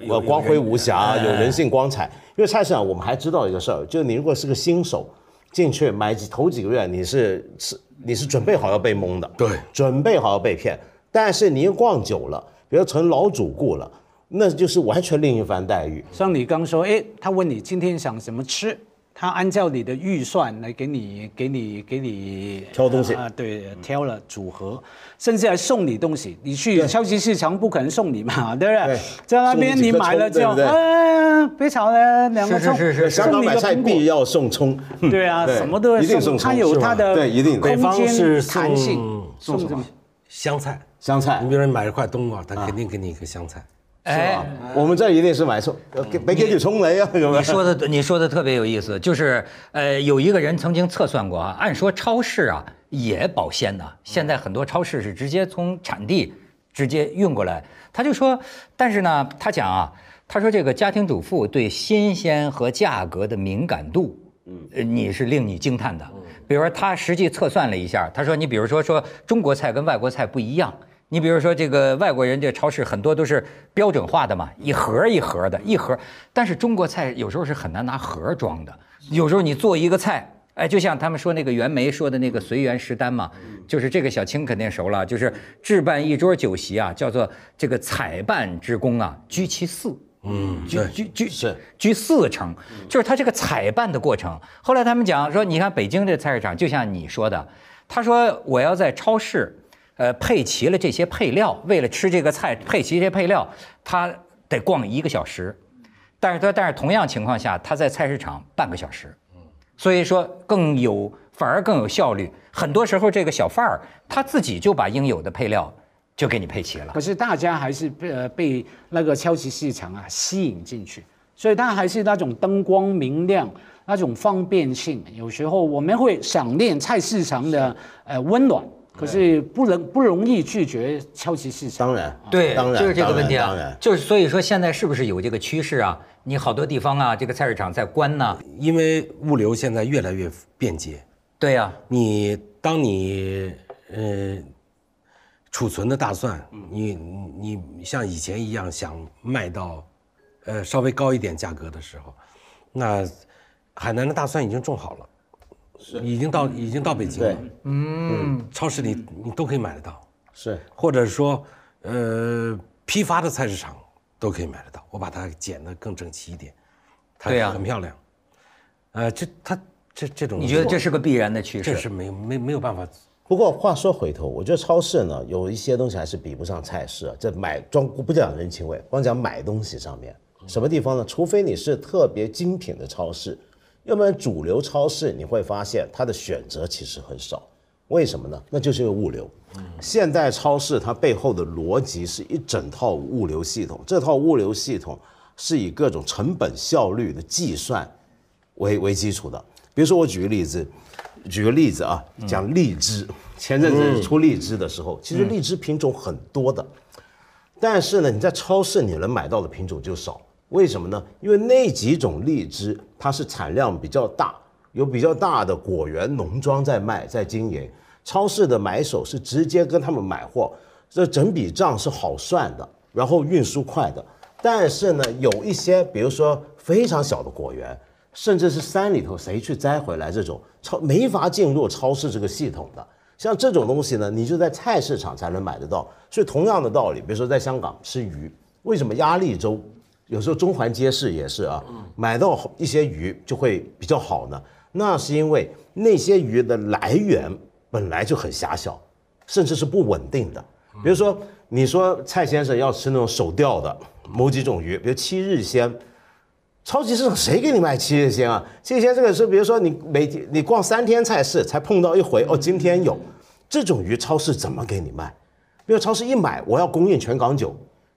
Speaker 2: 呃光辉无瑕，有人性光彩。因为菜市场我们还知道一个事儿，就是你如果是个新手进去买几头几个月，你是是你是准备好要被蒙的，
Speaker 4: 对，
Speaker 2: 准备好要被骗。但是你一逛久了，比如成老主顾了，那就是完全另一番待遇。
Speaker 3: 像你刚说，哎，他问你今天想怎么吃，他按照你的预算来给你、给你、给你
Speaker 2: 挑东西。
Speaker 3: 啊，对，挑了组合，甚至还送你东西。你去超级市场不可能送你嘛，对不对？
Speaker 2: 对？
Speaker 3: 在那边你买了之后，
Speaker 2: 葱对不对？
Speaker 3: 哎，别吵了，两个
Speaker 1: 是
Speaker 3: 葱，
Speaker 1: 是是是。
Speaker 2: 香港买菜。必要送葱，
Speaker 3: 对啊，
Speaker 2: 对。
Speaker 3: 什么都会
Speaker 2: 一定送葱。
Speaker 3: 它有
Speaker 2: 是吧？
Speaker 3: 它的
Speaker 2: 对一定。
Speaker 3: 空
Speaker 4: 北方是
Speaker 3: 间弹性，
Speaker 4: 送
Speaker 3: 送什么？
Speaker 4: 香菜。
Speaker 2: 香菜。
Speaker 4: 你比如说你买一块冬瓜，他肯定给你一个香菜。
Speaker 1: 哎，
Speaker 2: 我们这一定是買葱，呃給沒給條葱你啊？咁樣
Speaker 1: 你说的你说的特别有意思，就是呃，有一个人曾经测算过啊，按说超市啊也保鲜的，现在很多超市是直接从产地直接运过来。他就说，但是呢，他讲啊，他说这个家庭主妇对新鲜和价格的敏感度，嗯，你是令你惊叹的。比如说他实际测算了一下，他说你比如说说中国菜跟外国菜不一樣。你比如说这个外国人这超市很多都是标准化的嘛，一盒一盒的，一盒。但是中国菜有时候是很难拿盒装的，有时候你做一个菜，哎，就像他们说那个袁枚说的那个随园食单嘛，就是这个小青肯定熟了，就是置办一桌酒席啊，叫做这个采办之功啊，居其四。
Speaker 4: 嗯，
Speaker 1: 居，居居
Speaker 2: 是
Speaker 1: 居四成，就是他这个采办的过程。后来他们讲说，你看北京这菜市场，就像你说的，他说我要在超市，呃，配齐了这些配料，为了吃这个菜配齐这些配料，他得逛一个小时。但是他但是同样情况下，他在菜市场半个小时，所以说更有反而更有效率。很多时候这个小贩儿他自己就把应有的配料就给你配齐了
Speaker 3: 可。是大家还是被呃被那个超级市场啊吸引进去，所以它还是那种灯光明亮，那种方便性。有时候我们会想念菜市场的呃温暖，可是不能不容易拒绝超级市场。
Speaker 2: 当然，
Speaker 1: 对，
Speaker 2: 当然，
Speaker 1: 就是这个问题啊。
Speaker 2: 当然，
Speaker 1: 就是所以说现在是不是有这个趋势啊？你好多地方啊，这个菜市场在关呢。
Speaker 4: 因为物流现在越来越便捷，
Speaker 1: 对呀、
Speaker 4: 你当你呃储存的大蒜，你你你像以前一样想卖到，呃稍微高一点价格的时候，那海南的大蒜已经种好了，是。已经到已经到北京了，嗯，超市里你都可以买得到，
Speaker 2: 是。
Speaker 4: 或者说呃批发的菜市场都可以买得到，我把它剪得更整齐一点，它
Speaker 1: 对呀。
Speaker 4: 很漂亮，呃这它这这种
Speaker 1: 你觉得这是个必然的趋势？
Speaker 4: 这是没有没没有办法。
Speaker 2: 不过话说回头，我觉得超市呢有一些东西还是比不上菜市啊。这买装不讲人情味，光讲买东西上面，什么地方呢？除非你是特别精品的超市，要不然主流超市你会发现它的选择其实很少。为什么呢？那就是因为物流。现代超市它背后的逻辑是一整套物流系统，这套物流系统是以各种成本效率的计算为为基础的。比如说，我举个例子，举个例子啊，讲荔枝。前阵子出荔枝的时候，其实荔枝品种很多的，但是呢，你在超市你能买到的品种就少。为什么呢？因为那几种荔枝它是产量比较大，有比较大的果园农庄在卖，在经营。超市的买手是直接跟他们买货，这整笔账是好算的，然后运输快的。但是呢，有一些，比如说非常小的果园，甚至是山里头谁去摘回来这种超没法进入超市这个系统的，像这种东西呢，你就在菜市场才能买得到。所以同样的道理，比如说在香港吃鱼，为什么鸭荔洲有时候中环街市也是啊，买到一些鱼就会比较好呢？那是因为那些鱼的来源本来就很狭小，甚至是不稳定的。比如说，你说蔡先生要吃那种手钓的某几种鱼，比如七日鲜，超级市场谁给你卖七日鲜啊？七日鲜这个是，比如说你每天你逛三天菜市才碰到一回，哦，今天有这种鱼，超市怎么给你卖？比如超市一买，我要供应全港九、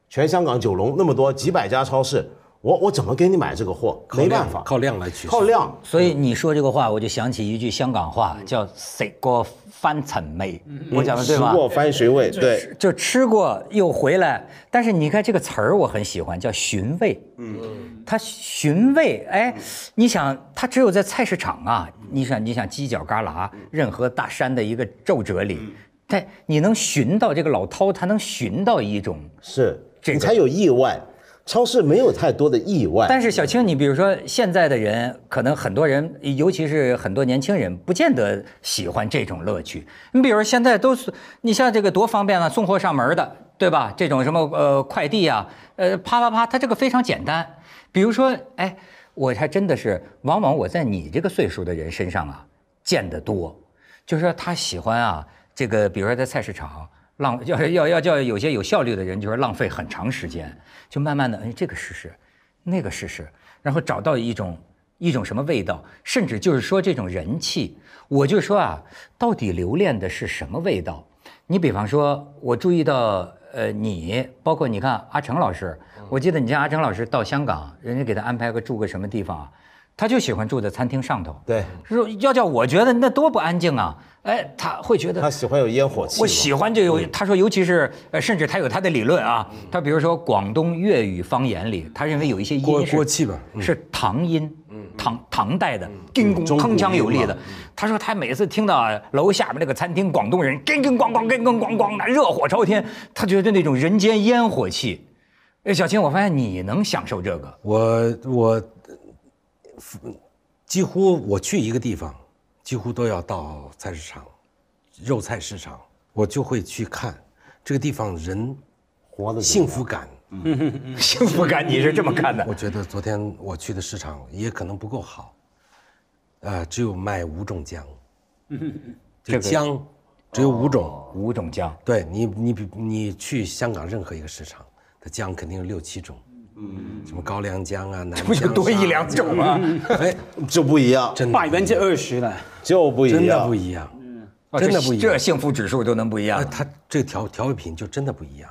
Speaker 2: 全香港九龙那么多几百家超市，我我怎么给你买这个货？没办法，
Speaker 4: 靠量来取胜
Speaker 2: 靠量。
Speaker 1: 所以你说这个话，我就想起一句香港话，叫“食过翻陈味”，我讲的对吗？
Speaker 2: 吃过翻寻味，对，
Speaker 1: 就吃过又回来，但是你看这个词儿我很喜欢，叫寻味。嗯，它寻味，哎，你想，它只有在菜市场啊，你想，你想犄角旮旯，任何大山的一个皱褶里，但你能寻到这个老饕，他能寻到一种。
Speaker 2: 是
Speaker 1: 这个
Speaker 2: 你才有意外。超市没有太多的意外，
Speaker 1: 但是小青，你比如说现在的人，可能很多人，尤其是很多年轻人，不见得喜欢这种乐趣。你比如说现在都是，你像这个多方便啊，送货上门的，对吧？这种什么呃快递啊，呃啪啪啪，它这个非常简单。比如说，哎，我还真的是，往往我在你这个岁数的人身上啊见得多，就是说他喜欢啊，这个比如说在菜市场。浪要要要叫有些有效率的人，就是浪费很长时间，就慢慢的，哎，这个试试，那个试试，然后找到一种一种什么味道，甚至就是说这种人气，我就说啊，到底留恋的是什么味道？你比方说，我注意到，呃，你包括你看阿成老师，我记得你像阿成老师到香港，人家给他安排个住个什么地方啊，他就喜欢住在餐厅上头。
Speaker 2: 对，
Speaker 1: 说要叫我觉得那多不安静啊！哎，他会觉得
Speaker 2: 他喜欢有烟火气。
Speaker 1: 我喜欢这个，他说尤其是呃，甚至他有他的理论啊。他比如说广东粤语方言里，他认为有一些
Speaker 4: 锅
Speaker 1: 音是
Speaker 4: 锅气吧
Speaker 1: 是唐音，唐唐代的，叮咣铿锵有力的。他说他每次听到楼下面那个餐厅广东人叮叮咣咣、叮叮咣咣的热火朝天，他觉得那种人间烟火气。哎，小青，我发现你能享受这个，
Speaker 4: 我我几乎我去一个地方，几乎都要到菜市场、肉菜市场，我就会去看这个地方人
Speaker 2: 活的
Speaker 4: 幸福感。
Speaker 1: 幸福感你是这么看的？
Speaker 4: 我觉得昨天我去的市场也可能不够好，啊，只有卖五种姜，这个姜只有五种。
Speaker 1: 五种姜，
Speaker 4: 对你，你比你去香港任何一个市场，它姜肯定有六七种，嗯，什么高粱姜啊，南
Speaker 1: 不就多一两种吗？
Speaker 4: 哎，
Speaker 2: 就不一样，
Speaker 4: 真的
Speaker 3: 百分之二十了。
Speaker 2: 就不一样，
Speaker 4: 真的不一样，嗯。真的不一样。
Speaker 1: 这幸福指数都能不一样。
Speaker 4: 啊，。它这调调味品就真的不一样，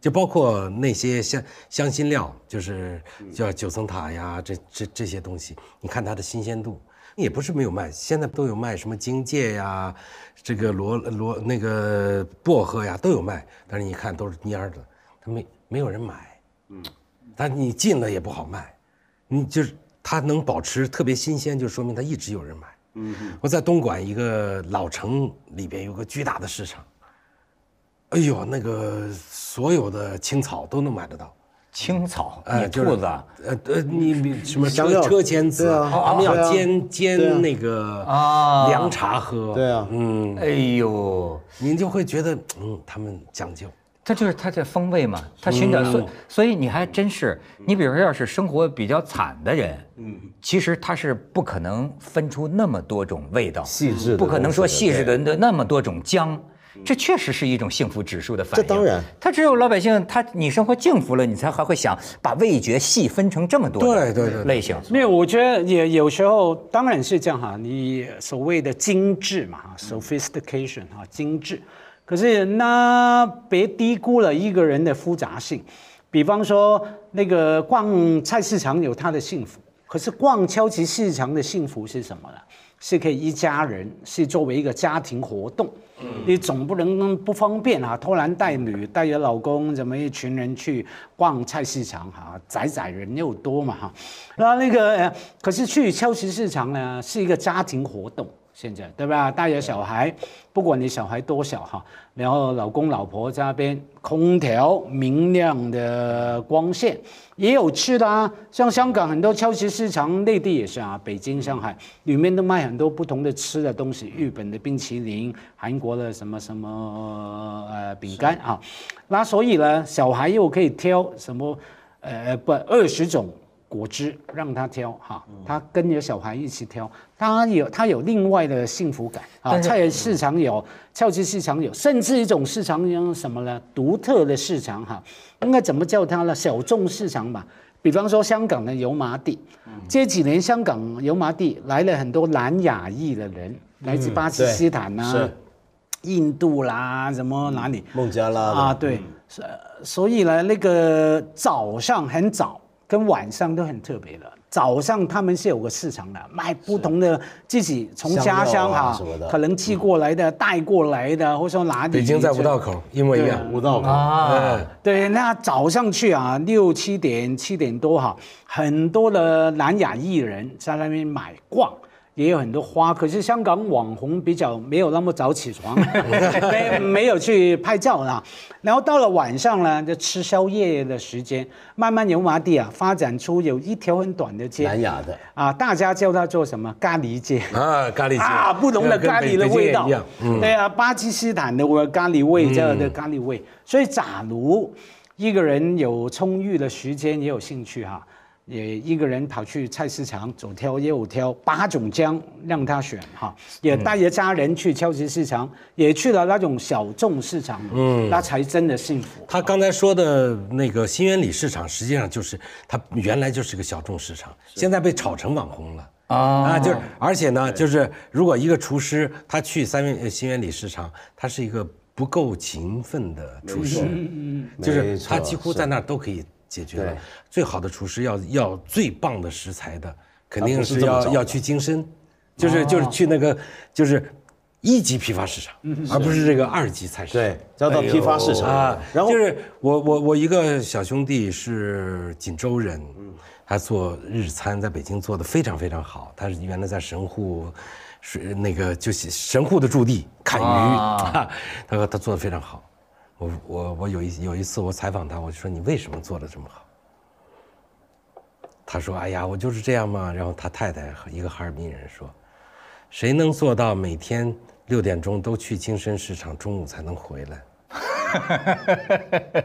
Speaker 4: 就包括那些香香辛料，就是叫九层塔呀，这这这些东西，你看它的新鲜度，也不是没有卖，现在都有卖，什么荆芥呀，这个罗罗那个薄荷呀都有卖，但是你看都是蔫的，它没没有人买，嗯，但你进了也不好卖，你就是它能保持特别新鲜，就说明它一直有人买。嗯，我在东莞一个老城里边有个巨大的市场，哎呦，那个所有的青草都能买得到。
Speaker 1: 青草，
Speaker 4: 哎，
Speaker 1: 兔子啊，
Speaker 4: 呃呃，你你什么车车前子，他们要煎煎那个
Speaker 1: 啊。
Speaker 4: 凉茶喝。
Speaker 2: 对啊。
Speaker 4: 嗯，
Speaker 1: 哎呦，
Speaker 4: 您就会觉得，嗯，他们讲究。
Speaker 1: 它就是它在风味嘛，它寻找，所以所以你还真是，你比如说要是生活比较惨的人，嗯，其实他是不可能分出那么多种味道，
Speaker 2: 细致的
Speaker 1: 不可能说细致的那那么多种姜。这确实是一种幸福指数的反应。
Speaker 2: 这当然，
Speaker 1: 他只有老百姓，他你生活幸福了，你才还会想把味觉细分成这么多的
Speaker 4: 对对对对
Speaker 1: 类型。
Speaker 3: 没有，我觉得也有时候当然是这样哈，你所谓的精致嘛哈，sophistication 哈，精致。可是那别低估了一个人的复杂性。比方说，那个逛菜市场有他的幸福，可是逛超级市场的幸福是什么呢？是可以一家人，是作为一个家庭活动。你总不能不方便啊，拖男带女，带着老公，怎么一群人去逛菜市场哈、仔仔人又多嘛哈。那那个，呃可是去超级市场呢，是一个家庭活动，现在对吧？带着小孩，不管你小孩多小哈，然后老公老婆在那边，空调明亮的光线，也有吃的啊。像香港很多超级市场，内地也是啊，北京、上海里面都卖很多不同的吃的东西，日本的冰淇淋，韩国的什么什么呃饼干啊。那所以呢，小孩又可以挑什么呃不二十种。果汁让他挑哈，他跟着小孩一起挑，他有他有另外的幸福感啊。菜市场有，超级市场有，甚至一种市场有什么呢？独特的市场哈，应该怎么叫它呢？小众市场吧。比方说香港的油麻地，这几年香港油麻地来了很多南亚裔的人，来自巴基斯坦呐、
Speaker 2: 是
Speaker 3: 印度啦，什么哪里？
Speaker 2: 孟加拉
Speaker 3: 啊，对，所所以呢，那个早上很早跟晚上都很特别的。早上他们是有个市场的，卖不同的自己从家乡哈可能寄过来的、带过来的，或者说哪里。
Speaker 4: 北京在五道口一模一样。
Speaker 2: 五道口，
Speaker 1: 啊，
Speaker 3: 对，那早上去啊，六七点、七点多哈，很多的南亚艺人在那边买逛。也有很多花，可是香港网红比较没有那么早起床，没没有去拍照啦。然后到了晚上呢，就吃宵夜的时间，慢慢油麻地啊发展出有一条很短的街。
Speaker 2: 南亚的，
Speaker 3: 啊，大家叫它做什么？咖喱街。
Speaker 4: 啊，咖喱街。
Speaker 3: 啊，不同的咖喱的味道。对啊，巴基斯坦的咖喱味，这样的咖喱味。所以，假如一个人有充裕的时间，也有兴趣哈，也一个人跑去菜市场左挑右挑八种姜让他选哈，也带着家人去超级市场，也去了那种小众市场，嗯，那才真的幸福。
Speaker 4: 他刚才说的那个新源里市场，实际上就是他原来就是个小众市场，现在被炒成网红了。
Speaker 1: 啊。
Speaker 4: 啊，就是，而且呢，就是如果一个厨师他去三元呃新源里市场，他是一个不够勤奋的厨师，就是他几乎在那儿都可以解决了。最好的厨师要要最棒的食材的，肯定
Speaker 2: 是
Speaker 4: 要要去京深，就是就是去那个就是一级批发市场，而不是这个二级菜市场。
Speaker 2: 对，要到批发市场
Speaker 4: 啊，
Speaker 2: 然后
Speaker 4: 就是我我我一个小兄弟是锦州人，他做日餐在北京做的非常非常好。他是原来在神户，是那个就是神户的驻地砍鱼，
Speaker 1: 啊
Speaker 4: 他说他做的非常好。我我我有一有一次我采访他，我就说你为什么做的这么好？他说：“哎呀，我就是这样嘛。”然后他太太和一个哈尔滨人说：“谁能做到每天六点钟都去精深市场，中午才能回来？”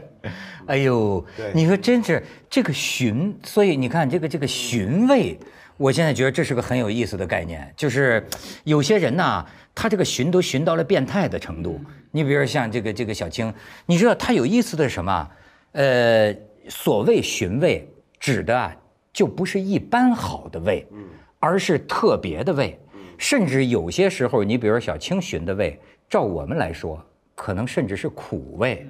Speaker 1: 哎呦，你说真是这个寻，所以你看这个这个寻味，我现在觉得这是个很有意思的概念，就是有些人呢，他这个寻都寻到了变态的程度。你比如说像这个这个小青，你知道他有意思的是什么？呃，所谓寻味，指的啊就不是一般好的味，而是特别的味，甚至有些时候，你比如说小青寻的味，照我们来说，可能甚至是苦味。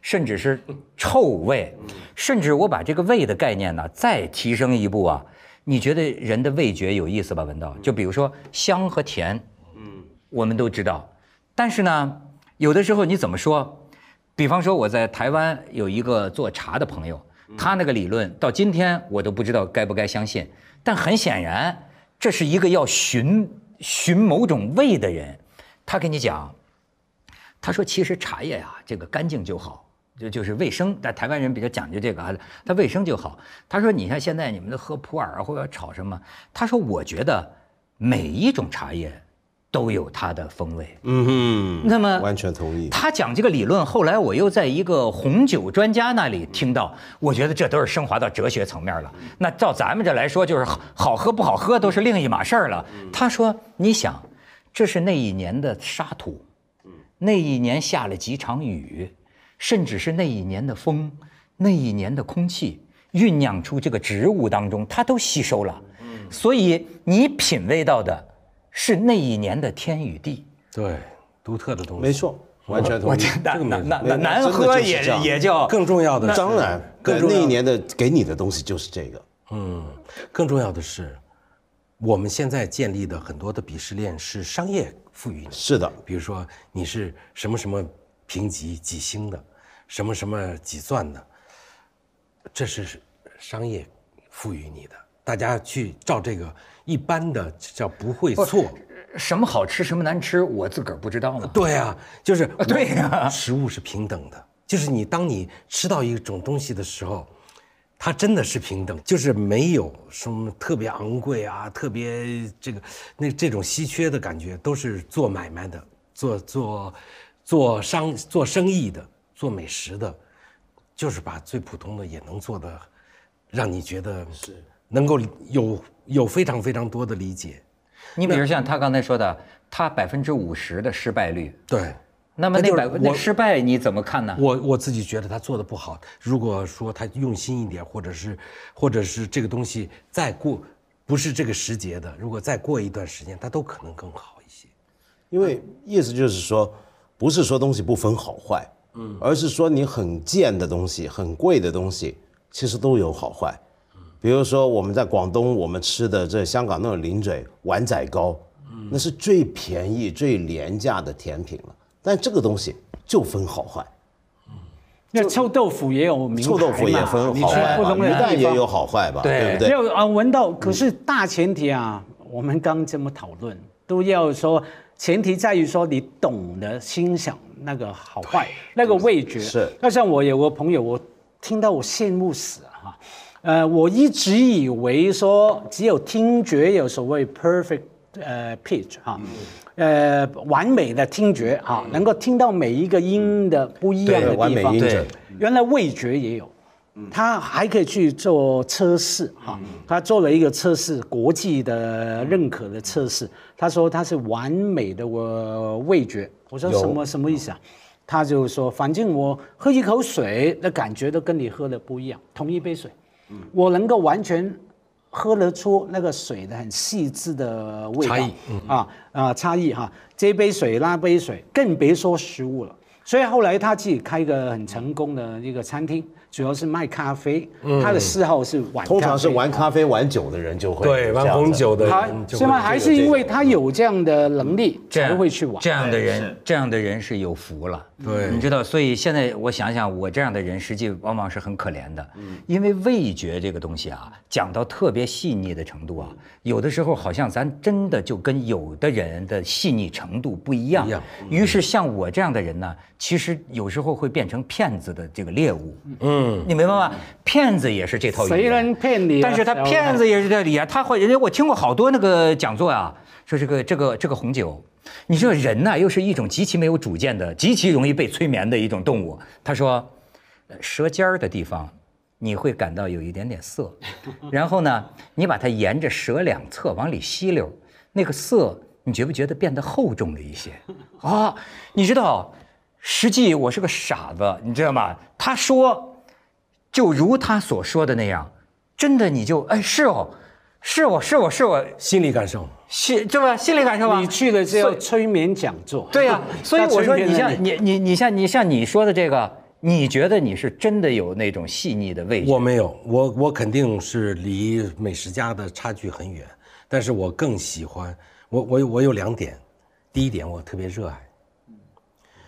Speaker 1: 甚至是臭味，甚至我把这个味的概念呢再提升一步啊，你觉得人的味觉有意思吧？文道，就比如说香和甜，嗯，我们都知道，但是呢，有的时候你怎么说？比方说我在台湾有一个做茶的朋友，他那个理论到今天我都不知道该不该相信，但很显然这是一个要寻寻某种味的人，他跟你讲。他说其实茶叶啊，这个干净就好，就就是卫生。但台湾人比较讲究这个啊，他卫生就好。他说你像现在你们都喝普洱啊或者炒什么，他说我觉得每一种茶叶都有它的风味。
Speaker 2: 嗯哼，
Speaker 1: 那么
Speaker 2: 完全同意。
Speaker 1: 他讲这个理论，后来我又在一个红酒专家那里听到，我觉得这都是升华到哲学层面了。那照咱们这来说，就是好好喝不好喝都是另一码事儿了。他说，你想，这是那一年的沙土，那一年下了几场雨，甚至是那一年的风，那一年的空气酝酿出这个植物当中，它都吸收了。所以你品味到的是那一年的天与地。
Speaker 4: 对，独特的东西。
Speaker 2: 没错，完全同意。
Speaker 1: 难难难难喝也
Speaker 2: 是
Speaker 1: 也叫
Speaker 4: 更重要的是，
Speaker 2: 当然，
Speaker 4: 更重要
Speaker 2: 那一年的给你的东西就是这个。
Speaker 4: 嗯，更重要的是，我们现在建立的很多的鄙视链是商业赋予你的。
Speaker 2: 是的，
Speaker 4: 比如说你是什么什么评级几星的，什么什么几钻的，这是商业赋予你的。大家去照这个一般的叫不会错。
Speaker 1: 什么好吃什么难吃，我自个儿不知道呢？
Speaker 4: 对呀、就是
Speaker 1: 对呀
Speaker 4: 食物是平等的，就是你当你吃到一种东西的时候，它真的是平等，就是没有什么特别昂贵啊，特别这个那这种稀缺的感觉，都是做买卖的，做做做商做生意的，做美食的，就是把最普通的也能做的，让你觉得是能够有有非常非常多的理解。
Speaker 1: 你比如像他刚才说的，他百分之五十的失败率，
Speaker 4: 对，
Speaker 1: 那么
Speaker 4: 那
Speaker 1: 百分那
Speaker 4: 我
Speaker 1: 失败你怎么看呢？
Speaker 4: 我我自己觉得他做的不好。如果说他用心一点，或者是或者是这个东西再过，不是这个时节的，如果再过一段时间，它都可能更好一些。
Speaker 2: 因为意思就是说，不是说东西不分好坏，嗯，而是说你很贱的东西、很贵的东西，其实都有好坏。比如说我们在广东，我们吃的这香港那种零嘴碗仔糕，那是最便宜、最廉价的甜品了。但这个东西就分好坏，
Speaker 3: 那臭豆腐也有名
Speaker 2: 臭豆腐也分好坏鱼蛋也有好坏吧，
Speaker 1: 对
Speaker 2: 对不对？
Speaker 3: 啊，闻到。可是大前提啊，我们刚这么讨论，都要说前提在于说你懂得欣赏那个好坏，那个味觉。
Speaker 2: 是
Speaker 3: 那像我有个朋友，我听到我羡慕死了哈。呃，我一直以为说只有听觉有所谓 perfect 呃 pitch 哈，呃完美的听觉哈，能够听到每一个音的不一样的地方。
Speaker 1: 对
Speaker 2: 美音准，
Speaker 3: 原来味觉也有，他还可以去做测试哈。他做了一个测试，国际的认可的测试。他说他是完美的我味觉。我说什么什么意思啊？他就说，反正我喝一口水的感觉都跟你喝的不一样，同一杯水，我能够完全喝得出那个水的很细致的味道
Speaker 4: 差异
Speaker 3: 啊啊差异哈，这杯水那杯水，更别说食物了。所以后来他自己开一个很成功的一个餐厅，主要是卖咖啡，他的嗜好是玩，
Speaker 2: 通常是玩咖啡、玩酒的人就会
Speaker 4: 对，玩红酒的人就是会
Speaker 3: 吗？还是因为他有这样的能力才会去玩。
Speaker 1: 这样的人，这样的人是有福了。
Speaker 4: 对
Speaker 1: 你知道，所以现在我想想，我这样的人实际往往是很可怜的，因为味觉这个东西啊，讲到特别细腻的程度啊，有的时候好像咱真的就跟有的人的细腻程度不一样。
Speaker 4: 一样
Speaker 1: 于是像我这样的人呢，其实有时候会变成骗子的这个猎物。
Speaker 4: 嗯，
Speaker 1: 你明白吗？骗子也是这套语言。
Speaker 3: 谁能骗你啊？
Speaker 1: 但是他骗子也是这里啊，他会人家我听过好多那个讲座啊，说这个这个这个红酒，你知道人呐、又是一种极其没有主见的、极其容易被催眠的一种动物。他说，呃舌尖儿的地方你会感到有一点点涩，然后呢，你把它沿着舌两侧往里吸溜，那个涩你觉不觉得变得厚重了一些？啊，你知道，实际我是个傻子，你知道吗？他说。就如他所说的那样，真的你就哎是哦，是我是我是我
Speaker 4: 心理感受。
Speaker 1: 是对吧？心理感受吧。
Speaker 3: 你去了只有
Speaker 1: 所以
Speaker 3: 催眠讲座。
Speaker 1: 对呀、所以我说你像你你你像你像你说的这个，你觉得你是真的有那种细腻的味觉？
Speaker 4: 我没有，我我肯定是离美食家的差距很远，但是我更喜欢我我我有两点，第一点我特别热爱，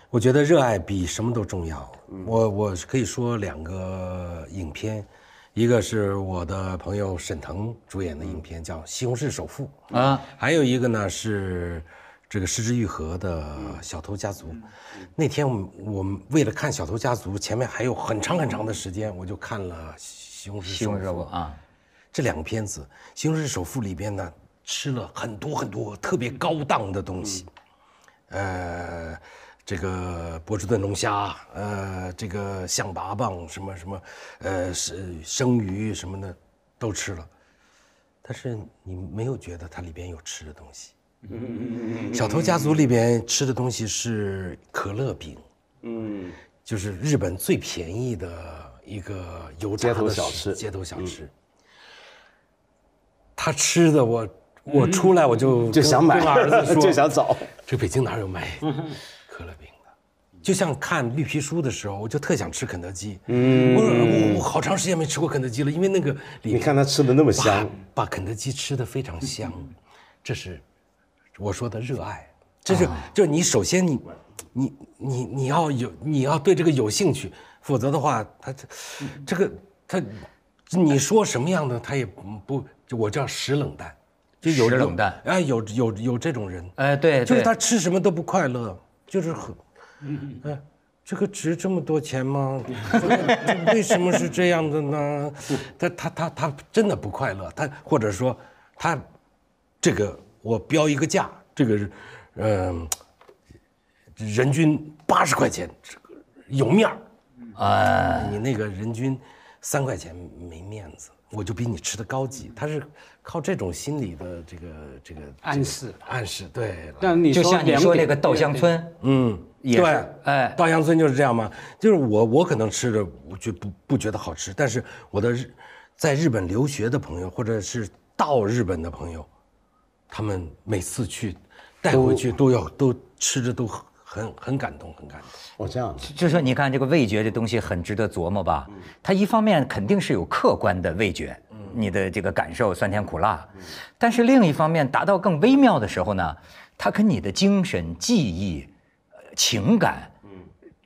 Speaker 4: 我觉得热爱比什么都重要。我我可以说两个影片，一个是我的朋友沈腾主演的影片叫《西红柿首富》
Speaker 1: 啊，
Speaker 4: 还有一个呢是这个失之愈合的《小偷家族》。那天我们我们为了看《小偷家族》，前面还有很长很长的时间，我就看了《西红柿
Speaker 1: 西红柿
Speaker 4: 首富
Speaker 1: 首富啊，
Speaker 4: 这两个片子，《西红柿首富》里边呢，吃了很多很多特别高档的东西，呃，这个波士顿龙虾，呃，这个象拔蚌，什么什么，呃，是生鱼什么的都吃了，但是你没有觉得它里边有吃的东西。小偷家族里边吃的东西是可乐饼，嗯，就是日本最便宜的一个油炸的
Speaker 2: 小吃
Speaker 4: 街头小吃。他吃的我我出来我就
Speaker 2: 就想买
Speaker 4: 跟儿子说，
Speaker 2: 就想走。
Speaker 4: 这北京哪有卖 可乐饼的？就像看绿皮书的时候，我就特想吃肯德基。嗯，我我我好长时间没吃过肯德基了，因为那个里
Speaker 2: 你看他吃的那么香，
Speaker 4: 把肯德基吃的非常香，这是我说的热爱。这是就是你首先你你你你要有你要对这个有兴趣，否则的话，他这这个他你说什么样的他也不就我叫食冷淡，就有
Speaker 1: 石冷淡。
Speaker 4: 哎有有有这种人，
Speaker 1: 哎，对，对。
Speaker 4: 就是他吃什么都不快乐，就是很，哎，这个值这么多钱吗？为什么是这样的呢？他他他他真的不快乐，他或者说他这个我标一个价，这个嗯、人均八十块钱，这个有面儿，
Speaker 1: 哎，
Speaker 4: 你那个人均三块钱没面子，我就比你吃的高级。他是靠这种心理的这个这个
Speaker 3: 暗示。
Speaker 4: 暗示，对，
Speaker 3: 但你
Speaker 1: 就像你说那个稻香村，
Speaker 4: 嗯，
Speaker 1: 也是
Speaker 4: 对，
Speaker 1: 哎
Speaker 4: 稻香村就是这样嘛。就是我我可能吃着我觉不不觉得好吃，但是我的日在日本留学的朋友，或者是到日本的朋友，他们每次去带回去都要都吃着都很很很感动，很感动。
Speaker 2: 哦，这样子，
Speaker 1: 就是说，你看这个味觉这东西很值得琢磨吧？它一方面肯定是有客观的味觉，你的这个感受酸甜苦辣，但是另一方面达到更微妙的时候呢，它跟你的精神、记忆、呃情感，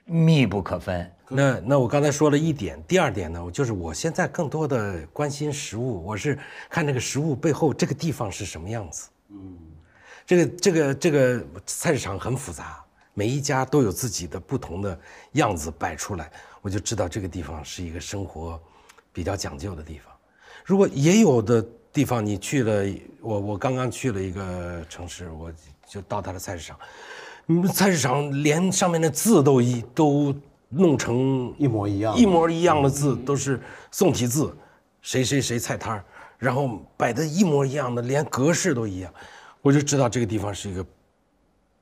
Speaker 1: 密不可分。
Speaker 4: 那那我刚才说了一点，第二点呢，我就是我现在更多的关心食物，我是看这个食物背后这个地方是什么样子。嗯，这个这个这个菜市场很复杂，每一家都有自己的不同的样子摆出来，我就知道这个地方是一个生活比较讲究的地方。如果也有的地方你去了，我我刚刚去了一个城市，我就到它的菜市场，嗯，菜市场连上面的字都一都弄成
Speaker 2: 一模一样
Speaker 4: 一模一样的字，都是宋体字，谁谁谁菜摊儿，然后摆的一模一样的，连格式都一样，我就知道这个地方是一个，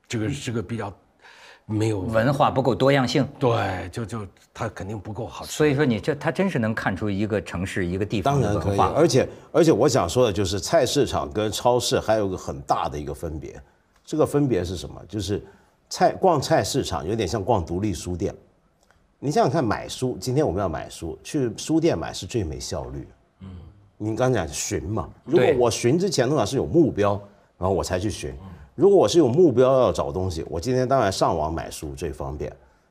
Speaker 4: 这个是个比较没有
Speaker 1: 文化不够多样性，
Speaker 4: 对，就就它肯定不够好吃。
Speaker 1: 所以说你这它真是能看出一个城市、一个地方
Speaker 2: 当然可以。
Speaker 1: 的文化。
Speaker 2: 而且而且我想说的就是，菜市场跟超市还有个很大的一个分别，这个分别是什么？就是菜逛菜市场有点像逛独立书店。你想想看，买书，今天我们要买书，去书店买是最没效率。嗯，你刚才讲寻嘛，如果我寻之前的话是有目标，然后我才去寻。如果我是有目标要找东西，我今天当然上网买书最方便。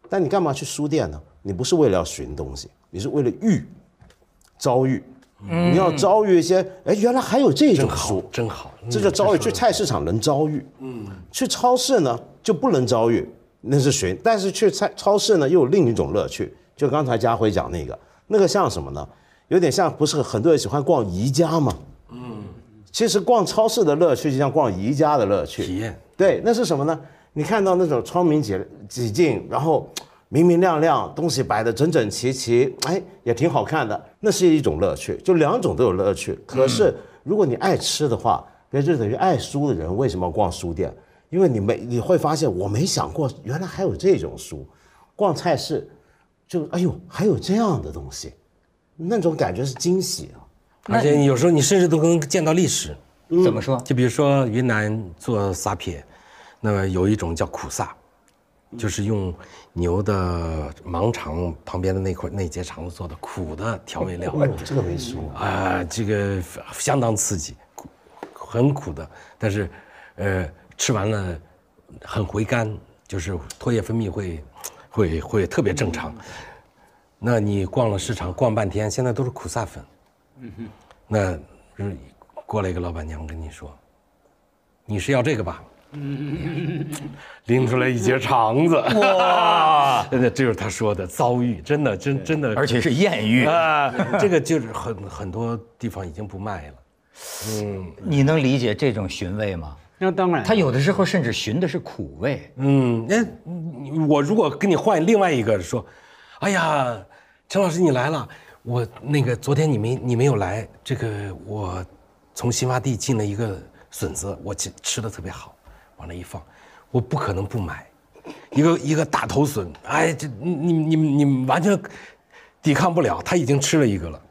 Speaker 2: 但你干嘛去书店呢？你不是为了要寻东西，你是为了遇遭遇。你要遭遇一些，哎，原来还有这种书，，
Speaker 4: 真好，
Speaker 2: 这就遭遇。
Speaker 4: 嗯
Speaker 2: 去菜市场能遭遇，嗯，去超市呢就不能遭遇，那是寻。但是去菜超市呢又有另一种乐趣，就刚才家辉讲那个，那个像什么呢？有点像不是很多人喜欢逛宜家吗？嗯，其实逛超市的乐趣就像逛宜家的乐趣，
Speaker 4: 体验。
Speaker 2: 对，那是什么呢？你看到那种窗明几几净，然后明明亮亮，东西摆的整整齐齐，哎，也挺好看的，那是一种乐趣。就两种都有乐趣。可是如果你爱吃的话，那就等于爱书的人为什么要逛书店？因为你没你会发现，我没想过原来还有这种书。逛菜市，就哎呦，还有这样的东西，那种感觉是惊喜啊！
Speaker 4: 而且有时候你甚至都能见到历史。
Speaker 1: 怎么说？
Speaker 4: 就比如说云南做撒撇，那么有一种叫苦撒，就是用牛的盲肠旁边的那块那节肠子做的苦的调味料，
Speaker 2: 这个没吃过。
Speaker 4: 啊，这个相当刺激，苦很苦的，但是，呃，吃完了很回甘，就是唾液分泌会会会特别正常。那你逛了市场逛半天，现在都是苦撒粉，那嗯过来一个老板娘跟你说，你是要这个吧？拎出来一截肠子，哇！真的，这就是他说的遭遇，真的，真真的，
Speaker 1: 而且是艳遇。
Speaker 4: 啊，这个就是很很多地方已经不卖了。
Speaker 1: 嗯你能理解这种寻味吗？
Speaker 3: 那当然，
Speaker 1: 他有的时候甚至寻的是苦味。
Speaker 4: 嗯，那我如果跟你换另外一个说，哎呀，陈老师你来了，我那个昨天你没你没有来，这个我从新发地进了一个笋子，我吃吃的特别好，往那一放，我不可能不买，一个一个大头笋，哎，这你你你你完全抵抗不了，他已经吃了一个了，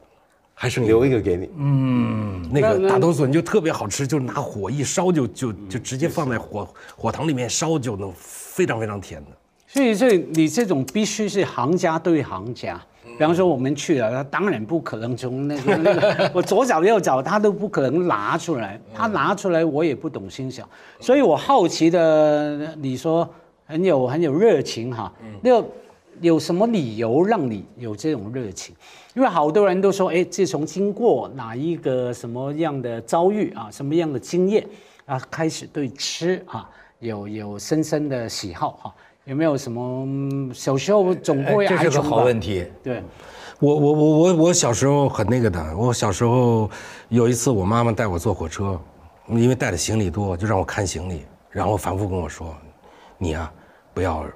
Speaker 4: 还剩
Speaker 2: 留一个给你。
Speaker 4: 嗯那个大头笋就特别好吃，就是拿火一烧就就就直接放在火火塘里面烧就能非常非常甜的。
Speaker 3: 所以这你这种必须是行家对行家。比方说我们去了，他当然不可能从那个 那个我左找右找，他都不可能拿出来。他拿出来我也不懂欣赏，所以我好奇的，你说很有很有热情哈，那有什么理由让你有这种热情？因为好多人都说，哎，自从经过哪一个什么样的遭遇啊，什么样的经验啊，开始对吃啊有有深深的喜好哈。有没有什么嗯小时候总会
Speaker 1: 哎这是个好问题。
Speaker 3: 对，
Speaker 4: 我我我我我小时候很那个的，我小时候有一次我妈妈带我坐火车，因为带的行李多，就让我看行李，然后反复跟我说，你啊、不要，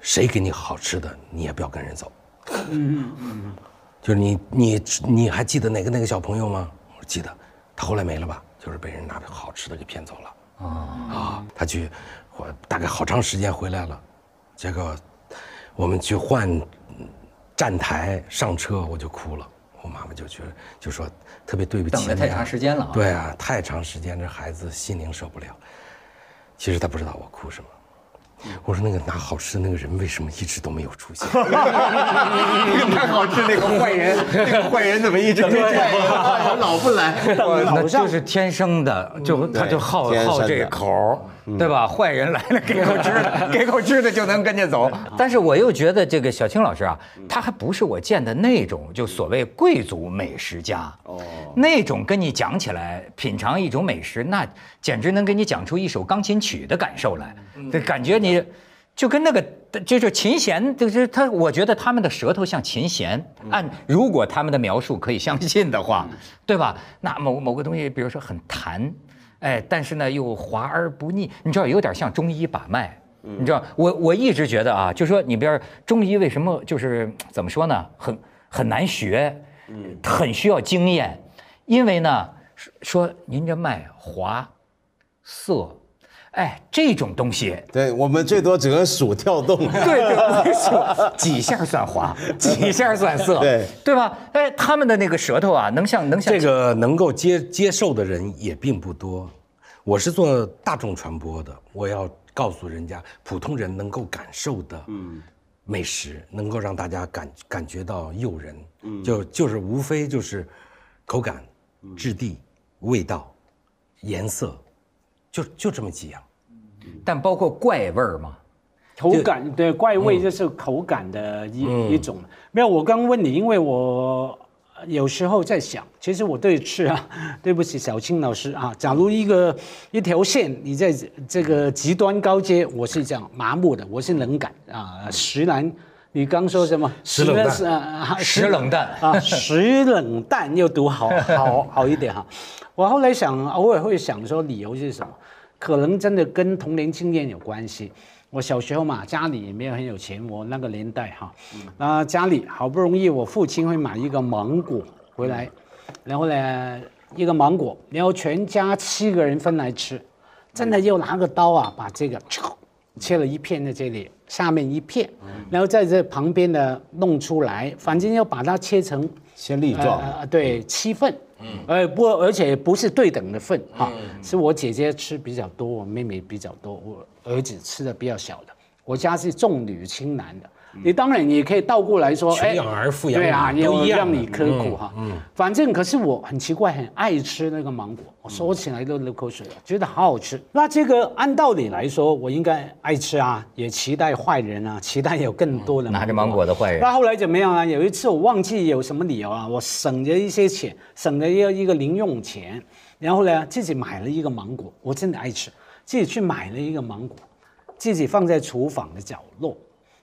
Speaker 4: 谁给你好吃的，你也不要跟人走。嗯嗯就是你你你还记得哪个那个小朋友吗？我说记得，他后来没了吧？就是被人拿着好吃的给骗走了。啊，他去，我大概好长时间回来了，结果我们去换站台上车，我就哭了。我妈妈就觉得就说特别对不起你、啊，
Speaker 1: 等了太长时间了啊
Speaker 4: 对啊，太长时间，这孩子心灵受不了。其实他不知道我哭什么。我说那个拿好吃的那个人为什么一直都没有出现？
Speaker 2: 太好吃那个坏人，那个坏人怎么一直没坏人老不来？
Speaker 1: 那就是天生的，就他就好好这口，对吧？坏人来了，给口吃的，给口吃的就能跟着走。但是我又觉得这个小青老师啊，他还不是我见的那种就所谓贵族美食家哦，那种跟你讲起来品尝一种美食，那简直能给你讲出一首钢琴曲的感受来，这感觉你。就跟那个就是琴弦，就是他，我觉得他们的舌头像琴弦。按如果他们的描述可以相信的话，对吧？那某某个东西，比如说很弹，哎，但是呢又滑而不腻，你知道有点像中医把脉。你知道，我我一直觉得啊，就说你比如中医为什么就是怎么说呢，很很难学，很需要经验，因为呢说说您这脉滑涩。哎，这种东西，
Speaker 2: 对我们最多只能数跳动。
Speaker 1: 对 对，没错，几下算滑，几下算色，
Speaker 2: 对
Speaker 1: 对吧？哎，他们的那个舌头啊，能像能像
Speaker 4: 这个能够接接受的人也并不多。我是做大众传播的，我要告诉人家，普通人能够感受的，嗯，美食能够让大家感感觉到诱人，嗯，就就是无非就是口感、质地、味道、颜色，就就这么几样。
Speaker 1: 但包括怪味儿嘛，
Speaker 3: 口感对怪味就是口感的一、一种。没有，我刚问你，因为我有时候在想，其实我对吃啊，对不起小青老师啊，假如一个一条线，你在这个极端高阶，我是这样麻木的，我是冷感啊，石兰。你刚说什么？
Speaker 4: 石冷淡
Speaker 3: 石啊，
Speaker 1: 石冷淡
Speaker 3: 啊，石冷淡又读好好好一点哈。我后来想，偶尔会想说，理由是什么？可能真的跟童年经验有关系。我小时候嘛，家里也没有很有钱，我那个年代哈，那家里好不容易，我父亲会买一个芒果回来，然后呢，一个芒果，然后全家七个人分来吃，真的又拿个刀啊，把这个切了一片在这里，下面一片，然后在这旁边的弄出来，反正要把它切成
Speaker 2: 先粒状，
Speaker 3: 呃，对，七份，嗯，而不，而且不是对等的份哈，是我姐姐吃比较多，我妹妹比较多，我儿子吃的比较小的。我家是重女轻男的，你当然也可以倒过来说，
Speaker 4: 哎养儿富养
Speaker 3: 对啊，也
Speaker 4: 女都一样
Speaker 3: 让你刻苦哈。嗯，反正可是我很奇怪，很爱吃那个芒果，我说起来都流口水了，觉得好好吃。那这个按道理来说，我应该爱吃啊，也期待坏人啊，期待有更多的
Speaker 1: 拿着芒果的坏人
Speaker 3: 那后来怎么样啊？有一次我忘记有什么理由啊，我省着一些钱，省了一个一个零用钱，然后呢自己买了一个芒果，我真的爱吃，自己去买了一个芒果，自己放在厨房的角落，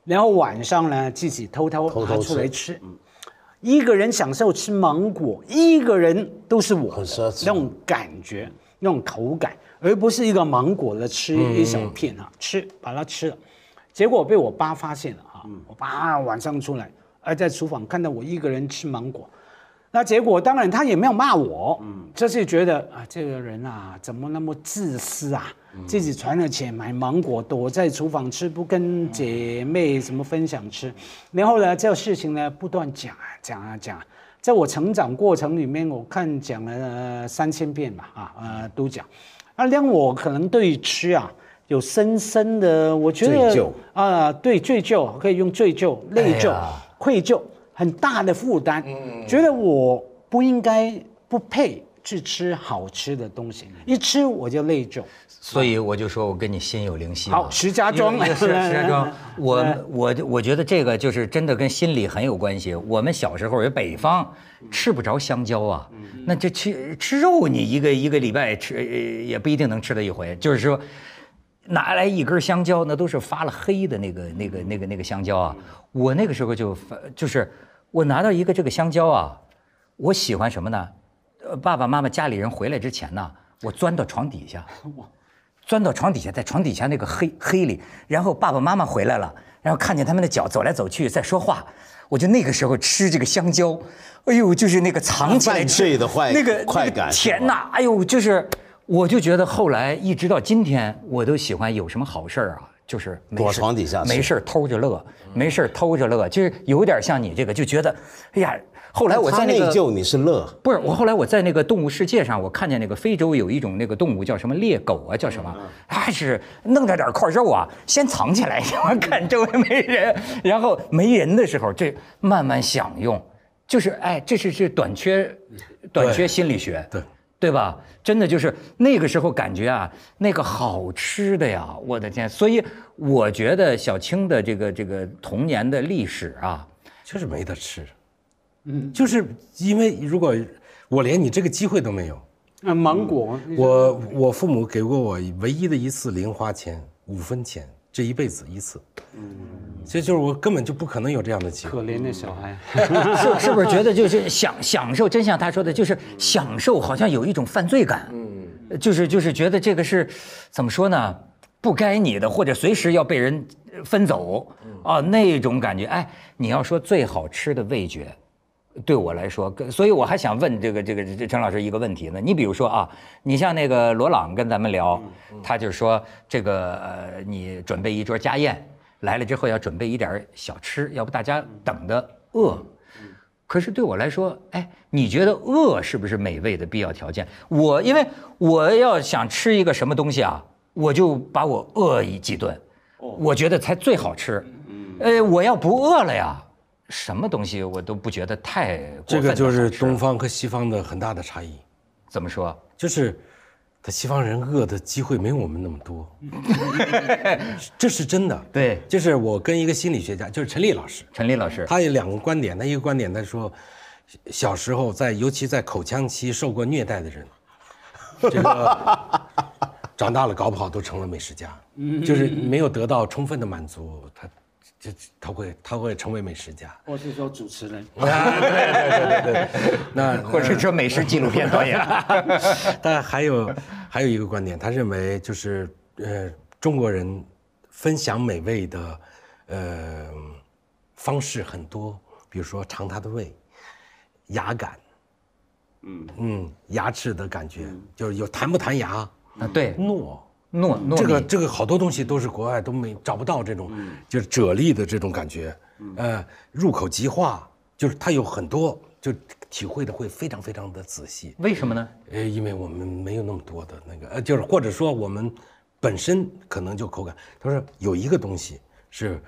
Speaker 3: 然后晚上呢自己偷偷拿出来吃。一个人享受吃芒果，一个人都是我的
Speaker 2: 很
Speaker 3: 那种感觉，那种口感，而不是一个芒果的吃一小片哈、吃把它吃了，结果被我爸发现了哈、我爸晚上出来，而在厨房看到我一个人吃芒果，那结果当然他也没有骂我，嗯，就是觉得啊这个人啊怎么那么自私啊，自己存了钱买芒果，躲在厨房吃，不跟姐妹什么分享吃，然后呢这个事情呢不断讲啊讲啊讲。啊，在我成长过程里面，我看讲了呃三千遍吧啊呃都讲，啊让我可能对吃啊。有深深的，我觉得啊、对罪疚可以用罪疚、内疚、
Speaker 1: 哎
Speaker 3: 愧疚，很大的负担，觉得我不应该不配去吃好吃的东西，一吃我就累肿。
Speaker 1: 所以我就说我跟你心有灵犀嘛。
Speaker 3: 好石家庄
Speaker 1: 石石家庄，我我我觉得这个就是真的跟心理很有关系。我们小时候，有北方吃不着香蕉啊，那就吃吃肉，你一个一个礼拜吃呃也不一定能吃到一回。就是说，拿来一根香蕉，那都是发了黑的那个那个那个那个香蕉啊。我那个时候就发就是我拿到一个这个香蕉啊，我喜欢什么呢？呃，爸爸妈妈家里人回来之前呢，我钻到床底下，钻到床底下，在床底下那个黑黑里，然后爸爸妈妈回来了，然后看见他们的脚走来走去在说话，我就那个时候吃这个香蕉，哎呦，就是那个藏起来吃
Speaker 2: 的坏
Speaker 1: 那个
Speaker 2: 快
Speaker 1: 那个
Speaker 2: 感
Speaker 1: 甜呐，哎呦，就是我就觉得后来一直到今天，我都喜欢有什么好事儿啊，就是
Speaker 2: 躲床底下吃
Speaker 1: 没事儿偷着乐，没事儿偷着乐，就是有点像你这个，就觉得，哎呀，后来我在那个
Speaker 2: 他内疚，你是乐，
Speaker 1: 不是我后来我在那个动物世界上，我看见那个非洲有一种那个动物叫什么猎狗啊，叫什么？还是弄着点块肉啊，先藏起来，然后看周围没人，然后没人的时候，这慢慢享用，就是哎，这是是短缺，短缺心理学，
Speaker 4: 对
Speaker 1: 对吧？真的就是那个时候感觉啊，那个好吃的呀，我的天！所以我觉得小青的这个这个童年的历史啊，
Speaker 4: 就是没得吃，嗯，就是因为如果我连你这个机会都没有，
Speaker 3: 那芒果，
Speaker 4: 我我父母给过我唯一的一次零花钱，五分钱，这一辈子一次，嗯，所以就是我根本就不可能有这样的机会。
Speaker 3: 可怜的小孩，
Speaker 1: 是是不是觉得就是享享受？真像他说的，就是享受，好像有一种犯罪感。嗯，就是就是觉得这个是怎么说呢？不该你的，或者随时要被人呃分走啊，那种感觉。哎，你要说最好吃的味觉，对我来说，跟所以我还想问这个这个这陈老师一个问题呢。你比如说啊，你像那个罗朗跟咱们聊，他就说这个呃，你准备一桌家宴，来了之后要准备一点小吃，要不大家等的饿。可是对我来说，哎，你觉得饿是不是美味的必要条件？我因为我要想吃一个什么东西啊，我就把我饿一几顿，我觉得才最好吃。呃，我要不饿了呀，什么东西我都不觉得太过分
Speaker 4: 这个就是东方和西方的很大的差异，
Speaker 1: 怎么说？
Speaker 4: 就是他西方人饿的机会没有我们那么多，这是真的。
Speaker 1: 对。
Speaker 4: 就是我跟一个心理学家，就是陈立老师，
Speaker 1: 陈立老师，
Speaker 4: 他有两个观点，他一个观点他说，小时候在尤其在口腔期受过虐待的人，这个长大了搞不好都成了美食家，就是没有得到充分的满足，他就他会他会成为美食家。
Speaker 3: 或是说主持人，
Speaker 4: 啊，对对对对对，那
Speaker 1: 或者说美食纪录片导演，
Speaker 4: 但还有还有一个观点，他认为就是呃中国人分享美味的呃方式很多，比如说尝它的味，牙感，嗯。嗯，牙齿的感觉，就是有弹不弹牙，
Speaker 1: 啊，对，
Speaker 4: 糯。
Speaker 1: 糯糯
Speaker 4: 这个这个好多东西都是国外都没找不到这种，就是啫喱的这种感觉，呃，入口即化，就是它有很多，就体会的会非常非常的仔细。
Speaker 1: 为什么呢？
Speaker 4: 呃，因为我们没有那么多的那个，呃，就是或者说我们本身可能就口感。他说有一个东西是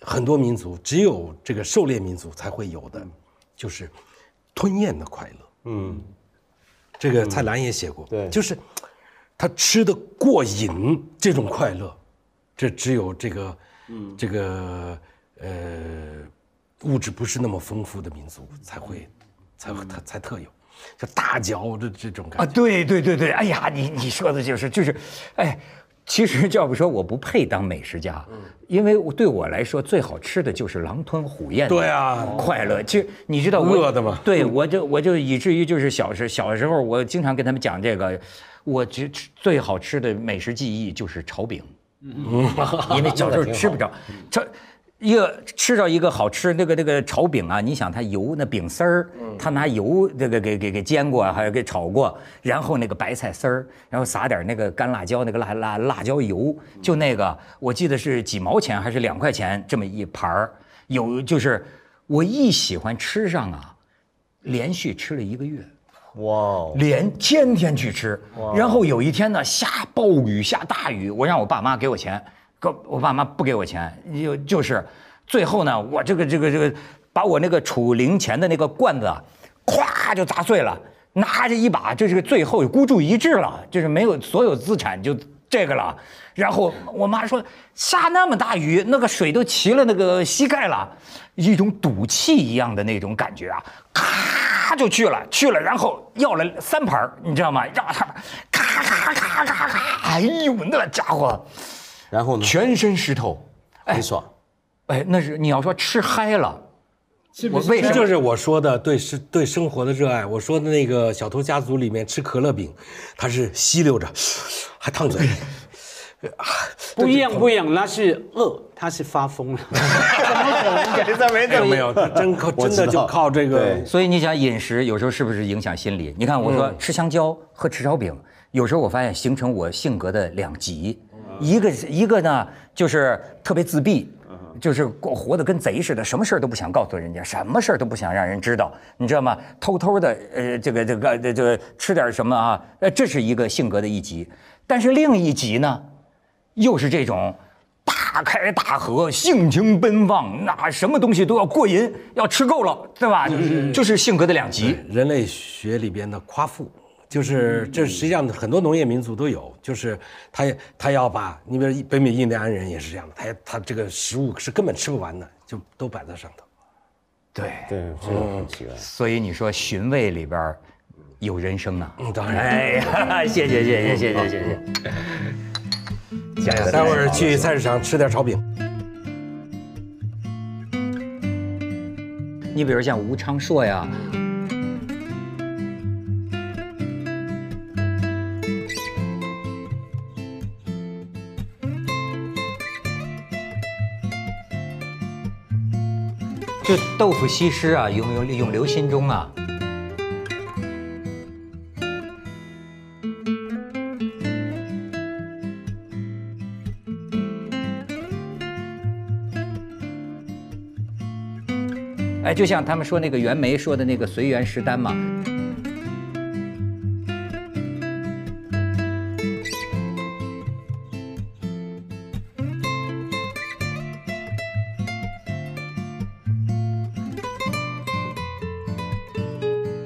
Speaker 4: 很多民族只有这个狩猎民族才会有的，就是吞咽的快乐。嗯，这个蔡澜也写过，
Speaker 2: 对
Speaker 4: 就是他吃的过瘾这种快乐，这只有这个，嗯这个呃物质不是那么丰富的民族才会，才会才才特有，就大嚼的这种
Speaker 1: 啊，
Speaker 4: 感觉。
Speaker 1: 对对对对，哎呀，你你说的就是就是，哎，其实要不说我不配当美食家，嗯因为对我来说最好吃的就是狼吞虎咽的
Speaker 4: 对啊
Speaker 1: 快乐。其实你知道我
Speaker 4: 饿的吗
Speaker 1: 对，我就我就以至于就是小时小时候，我经常跟他们讲这个，我觉吃最好吃的美食记忆就是炒饼，因为小时候吃不着，炒一个吃着一个好吃那个那个炒饼啊，你想它油那饼丝儿，他拿油这个给给给煎过，还有给炒过，然后那个白菜丝儿，然后撒点那个干辣椒那个辣辣辣椒油，就那个我记得是几毛钱还是两块钱这么一盘儿，有就是我一喜欢吃上啊，连续吃了一个月。
Speaker 2: 哇哦，
Speaker 1: 连天天去吃，然后有一天呢下暴雨下大雨，我让我爸妈给我钱，可我爸妈不给我钱，就就是最后呢，我这个这个这个把我那个储零钱的那个罐子啊，咵就砸碎了，拿着一把，这是最后孤注一掷了，就是没有所有资产就这个了。然后我妈说下那么大雨，那个水都齐了那个膝盖了，一种赌气一样的那种感觉啊，咔就去了去了，然后要了三盘儿你知道吗？让他咔咔咔咔咔，哎呦那家伙
Speaker 2: 然后呢？
Speaker 1: 全身湿透，
Speaker 2: 没错。
Speaker 1: 哎，那是你要说吃嗨了，我为什么
Speaker 4: 这就是我说的对生对生活的热爱。我说的那个小偷家族里面吃可乐饼，他是吸溜着，还烫嘴。
Speaker 3: 不一样，不一样，那是饿，他是发疯了，怎么可能？
Speaker 2: 没这没
Speaker 4: 没有没有，他真靠真的就靠这个。
Speaker 1: 所以你想饮食有时候是不是影响心理？你看我说吃香蕉和吃烧饼，有时候我发现形成我性格的两极，一个是一个呢就是特别自闭。就是过活得跟贼似的，什么事儿都不想告诉人家，什么事儿都不想让人知道，你知道吗？偷偷的，呃，这个这个这这个吃点什么啊？呃，这是一个性格的一极。但是另一极呢，又是这种大开大合、性情奔放，那什么东西都要过瘾，要吃够了，对吧？就是性格的两极。
Speaker 4: 人类学里边的夸父，就是这实际上很多农业民族都有，就是他他要把，你比如北美印第安人也是这样的，他他这个食物是根本吃不完的，就都摆在上头。
Speaker 1: 对，
Speaker 2: 对，这个很奇怪。
Speaker 1: 所以你说寻味里边有人生啊。
Speaker 4: 嗯，当然。
Speaker 1: 哎呀，谢谢谢谢谢谢谢谢。
Speaker 4: 待会儿去菜市场吃点炒饼。
Speaker 1: 你比如像吴昌硕呀，就豆腐西施啊，永永永留心中啊。就像他们说那个袁枚说的那个随缘食丹嘛。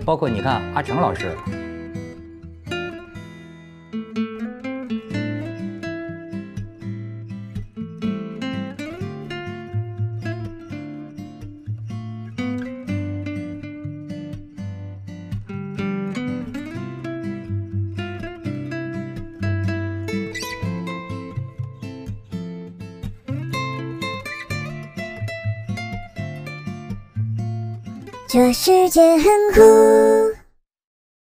Speaker 1: 包括你看阿成老师，
Speaker 5: 世界很酷。